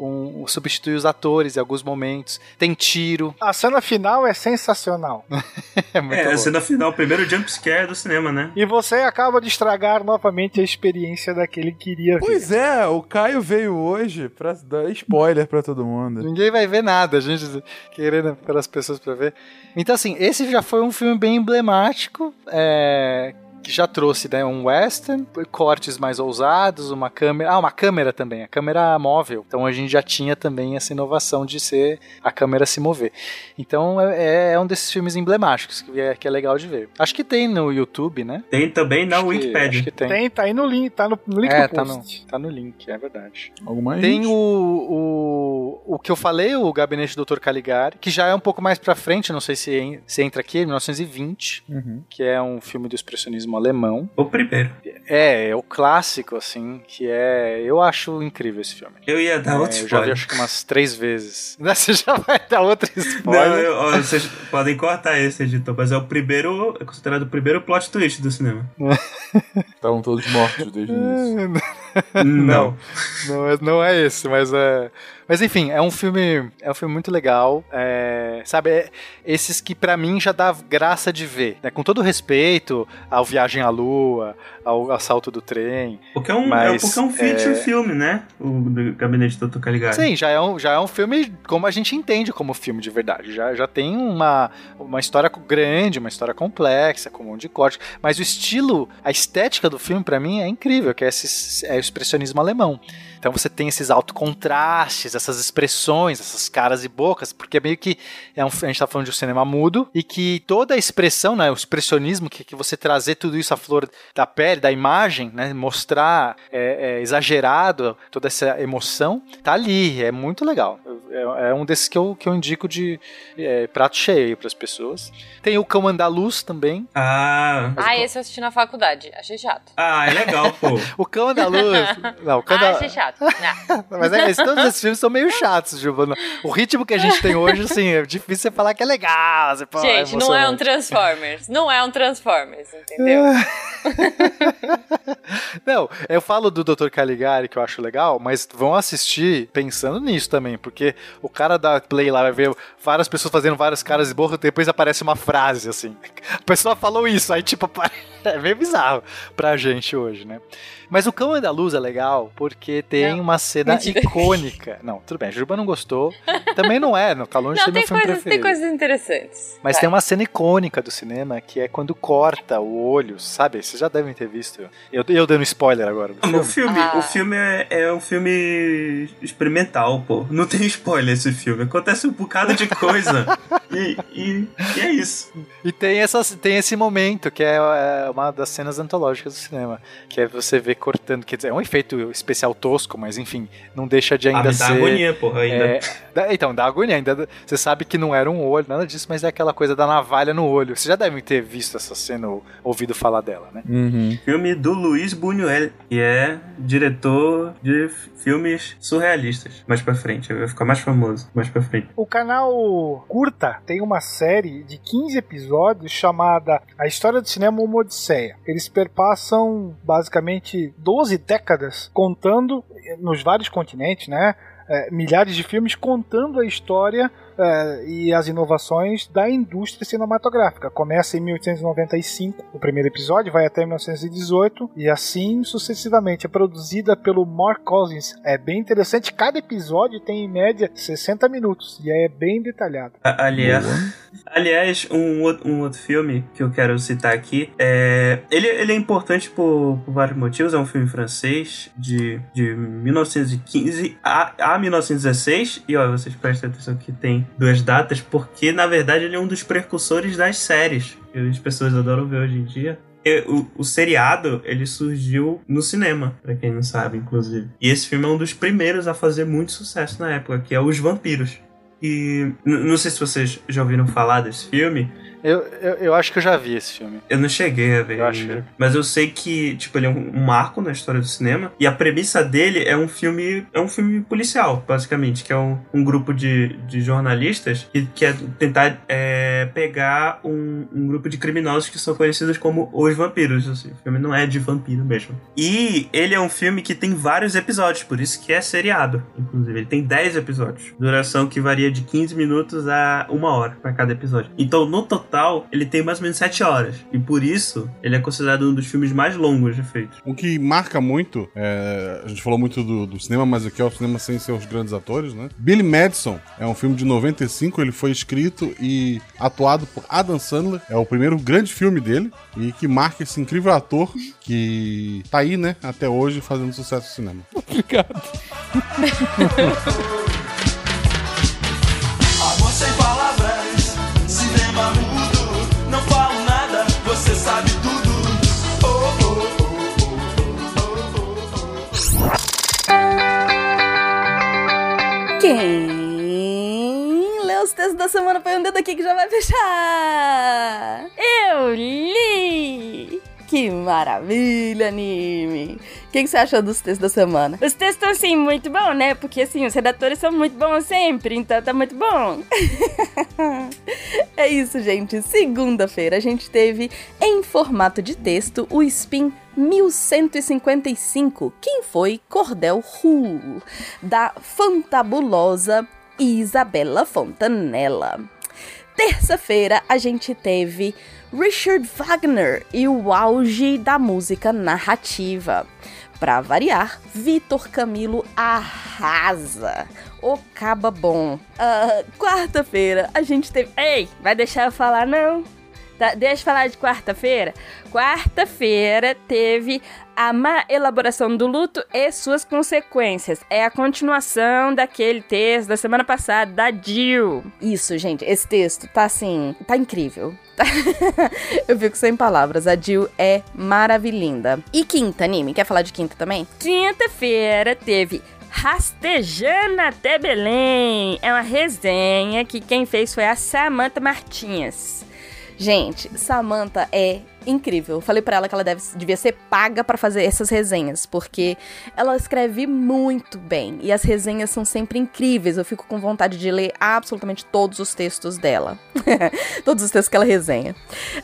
Speaker 5: um, substituir os atores em alguns momentos. Tem tiro. *laughs*
Speaker 8: A cena final é sensacional. *laughs*
Speaker 5: é muito
Speaker 4: é,
Speaker 5: bom.
Speaker 4: a cena final, o primeiro jump scare do cinema, né?
Speaker 8: E você acaba de estragar novamente a experiência daquele que queria ver.
Speaker 1: Pois é, o Caio veio hoje pra dar spoiler pra todo mundo.
Speaker 5: Ninguém vai ver nada, a gente querendo pelas pessoas pra ver. Então, assim, esse já foi um filme bem emblemático, é, que já trouxe né, um western, cortes mais ousados, uma câmera. Ah, uma câmera também, a câmera móvel. Então a gente já tinha também essa inovação de ser a câmera se mover. Então é, é um desses filmes emblemáticos que é, que é legal de ver. Acho que tem no YouTube, né?
Speaker 4: Tem também na
Speaker 5: Acho que-
Speaker 4: Wikipedia.
Speaker 5: acho que tem.
Speaker 8: Tem, tá aí no link, tá no link
Speaker 5: É,
Speaker 8: do
Speaker 5: tá no, tá no link, é verdade.
Speaker 1: Alguma
Speaker 5: Tem o, o, o que eu falei, o Gabinete do Dr. Caligari, que já é um pouco mais pra frente, não sei se, se entra aqui, 1920,
Speaker 1: Uhum.
Speaker 5: que é um filme do expressionismo alemão.
Speaker 4: O primeiro.
Speaker 5: É, é o clássico, assim, que é. Eu acho incrível esse filme.
Speaker 4: Eu ia dar
Speaker 5: É,
Speaker 4: outro
Speaker 5: eu já vi
Speaker 4: spoiler.
Speaker 5: acho que umas três vezes. *laughs* Você já vai dar outro spoiler.
Speaker 4: Não, eu- ó, vocês podem cortar esse, editor, mas é o primeiro. É considerado o primeiro plot twist do cinema. *laughs*
Speaker 1: Estavam todos mortos desde o início. *laughs*
Speaker 4: Não.
Speaker 5: Não é, não é esse, mas é. Mas enfim, é um filme. É um filme muito legal. é, sabe, é- esses que pra mim já dá graça de ver. né? Com todo respeito ao Viagem à Lua, ao assalto do trem.
Speaker 4: Porque é um,
Speaker 5: Mas,
Speaker 4: é, porque é um feature
Speaker 5: é,
Speaker 4: filme, né? O do Gabinete do Dr. Caligari.
Speaker 5: Sim, já é, um, já é um filme como a gente entende como filme de verdade. Já, já tem uma, uma história grande, uma história complexa, com um monte de corte. Mas o estilo, a estética do filme, pra mim, é incrível, que é, esse, é o expressionismo alemão. Então você tem esses altos contrastes, essas expressões, essas caras e bocas, porque é meio que é um, a gente tá falando de um cinema mudo e que toda a expressão, né, o expressionismo, que, que você trazer tudo isso à flor da pele, da imagem, né, mostrar é, é, exagerado toda essa emoção, tá ali, é muito legal. É, é um desses que eu, que eu indico de é, prato cheio para as pessoas. Tem o Cão Andaluz também.
Speaker 4: Ah.
Speaker 3: Ah, esse eu assisti na faculdade. Achei chato.
Speaker 4: Ah, é legal, pô. *laughs*
Speaker 5: O Cão Andaluz. Não, o Cão
Speaker 3: Ah,
Speaker 5: Andaluz.
Speaker 3: achei chato. Não.
Speaker 5: Mas é, todos esses filmes são meio chatos, Giovana. O ritmo que a gente tem hoje, assim, é difícil você falar que é legal. Você fala,
Speaker 3: Gente, não é um. Transformers. Não é um Transformers, entendeu? *laughs* *laughs*
Speaker 5: Não, eu falo do Dr. Caligari, que eu acho legal, mas vão assistir pensando nisso também, porque o cara da Play lá vai ver várias pessoas fazendo várias caras de boca, depois aparece uma frase, assim. A pessoa falou isso, aí tipo, *laughs* é meio bizarro pra gente hoje, né? Mas o Cão Andaluz é legal porque tem
Speaker 3: Não,
Speaker 5: uma cena
Speaker 3: mentira.
Speaker 5: icônica. Não, tudo bem, a Juba não gostou. Também não é,
Speaker 3: Não,
Speaker 5: é meu
Speaker 3: tem
Speaker 5: filme
Speaker 3: coisas, tem
Speaker 5: preferido.
Speaker 3: coisas interessantes.
Speaker 5: Mas
Speaker 3: Vai.
Speaker 5: tem uma cena icônica do cinema que é quando corta o olho, sabe? Vocês já devem ter visto. Eu, eu dando spoiler agora. do
Speaker 4: O filme,
Speaker 3: Ah.
Speaker 4: o filme é, é um filme experimental, pô. Não tem spoiler esse filme. Acontece um bocado de coisa. *laughs* e, e- e é isso.
Speaker 5: E tem, essas, tem esse momento que é, é, uma das cenas antológicas do cinema, que é você ver cortando, quer dizer, é um efeito especial tosco, mas enfim, não deixa de
Speaker 4: Ah,
Speaker 5: ainda
Speaker 4: dá
Speaker 5: ser.
Speaker 4: agonia, porra, ainda.
Speaker 5: É, dá- então, dá agonia ainda. Você sabe que não era um olho, nada disso, mas é aquela coisa da navalha no olho. Vocês já devem ter visto essa cena ou ouvido falar dela, né?
Speaker 1: Uhum.
Speaker 4: Filme do Luiz Buñuel, que é diretor de filmes surrealistas. Mais pra frente, vai ficar mais famoso. Mais pra frente.
Speaker 8: O canal Curta tem uma série de 15 episódios chamada A História do Cinema Uma Odisseia. Eles perpassam basicamente 12 décadas contando nos vários continentes, né? eh, milhares de filmes contando a história eh, e as inovações da indústria cinematográfica. Começa em 1895, o primeiro episódio, vai até 1918 e assim sucessivamente. É produzida pelo Mark Cousins. É bem interessante. Cada episódio tem em média 60 minutos e é bem detalhado.
Speaker 4: A- Aliás, *laughs* aliás um, outro, um outro filme que eu quero citar aqui é. Ele, ele é importante por, por vários motivos. É um filme francês de, de 1915 a, a 1916. E ó, vocês prestem atenção que tem duas datas, porque na verdade ele é um dos precursores das séries que as pessoas adoram ver hoje em dia. O, o seriado, ele surgiu no cinema, pra quem não sabe, inclusive. E esse filme é um dos primeiros a fazer muito sucesso na época, que é Os Vampiros. E não sei se vocês já ouviram falar desse filme.
Speaker 5: Eu, eu, eu acho que eu já vi esse filme.
Speaker 4: Eu não cheguei a ver
Speaker 5: Eu acho que-
Speaker 4: Mas eu sei que, tipo, ele é um, um marco na história do cinema. E a premissa dele é um filme. É um filme policial, basicamente. Que é um, um grupo de, de jornalistas que quer tentar é, pegar um, um grupo de criminosos que são conhecidos como os vampiros. Assim. O filme não é de vampiro mesmo. E ele é um filme que tem vários episódios, por isso que é seriado. Inclusive, ele tem 10 episódios. Duração que varia de 15 minutos a uma hora para cada episódio. Então, no total, ele tem mais ou menos 7 horas. E por isso, ele é considerado um dos filmes mais longos já feitos.
Speaker 2: O que marca muito, é, a gente falou muito do, do cinema, mas aqui é o cinema sem seus grandes atores, né? Billy Madison é um filme de 95, ele foi escrito e atuado por Adam Sandler, é o primeiro grande filme dele e que marca esse incrível ator que tá aí, né, até hoje fazendo sucesso no cinema. *laughs*
Speaker 1: Obrigado. *laughs*
Speaker 12: da semana põe um dedo aqui que já vai fechar.
Speaker 3: Eu li!
Speaker 12: Que maravilha, anime! O que, que você achou dos textos da semana?
Speaker 6: Os textos estão, assim, muito bons, né? Porque, assim, os redatores são muito bons sempre, então tá muito bom. *laughs*
Speaker 12: É isso, gente. Segunda-feira a gente teve em formato de texto o Spin 1155. Quem foi Cordel Hu, da fantabulosa Isabela Fontanella. Terça-feira a gente teve Richard Wagner e o auge da música narrativa. Pra variar, Vitor Camilo arrasa. O caba bom. Ah, Quarta-feira a gente teve.
Speaker 6: Ei, vai deixar eu falar, não? Tá, deixa eu falar de quarta-feira. Quarta-feira teve a má elaboração do luto e suas consequências. É a continuação daquele texto da semana passada, da Jill.
Speaker 12: Isso, gente, esse texto tá assim, tá incrível. *laughs* Eu fico sem palavras. A Jill é maravilhinda. E quinta, anime? Quer falar de quinta também?
Speaker 6: Quinta-feira teve Rastejando até Belém. É uma resenha que quem fez foi a Samantha Martins.
Speaker 12: Gente, Samantha é incrível. Falei pra ela que ela deve, devia ser paga pra fazer essas resenhas, porque ela escreve muito bem e as resenhas são sempre incríveis. Eu fico com vontade de ler absolutamente todos os textos dela. *laughs* todos os textos que ela resenha.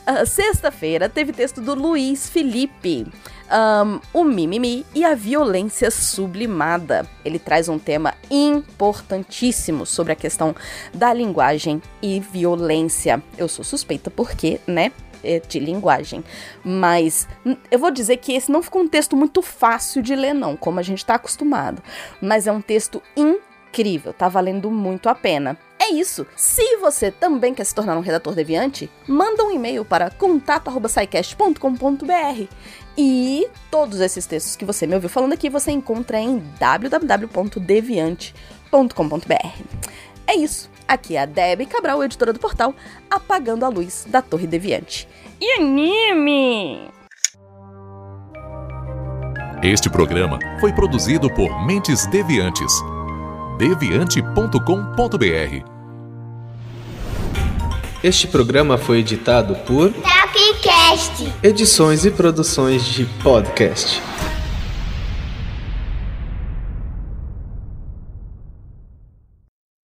Speaker 12: Ah, Sexta-feira teve texto do Luiz Felipe. ahn, o mimimi e a violência sublimada. Ele traz um tema importantíssimo sobre a questão da linguagem e violência. Eu sou suspeita porque, né? É De linguagem. Mas hum, eu vou dizer que esse não ficou um texto muito fácil de ler, não, como a gente tá acostumado. Mas é um texto incrível, tá valendo muito a pena. É isso. Se você também quer se tornar um redator deviante, manda um e-mail para contato@saicast.com.br. E todos esses textos que você me ouviu falando aqui você encontra em www.deviante.com.br. É isso. Aqui é a Debbie Cabral, editora do portal Apagando a Luz da Torre Deviante.
Speaker 6: E anime!
Speaker 13: Este programa foi produzido por Mentes Deviantes. deviante.com.br
Speaker 14: Este programa foi editado por
Speaker 15: Tapcast.
Speaker 14: Edições e Produções de Podcast.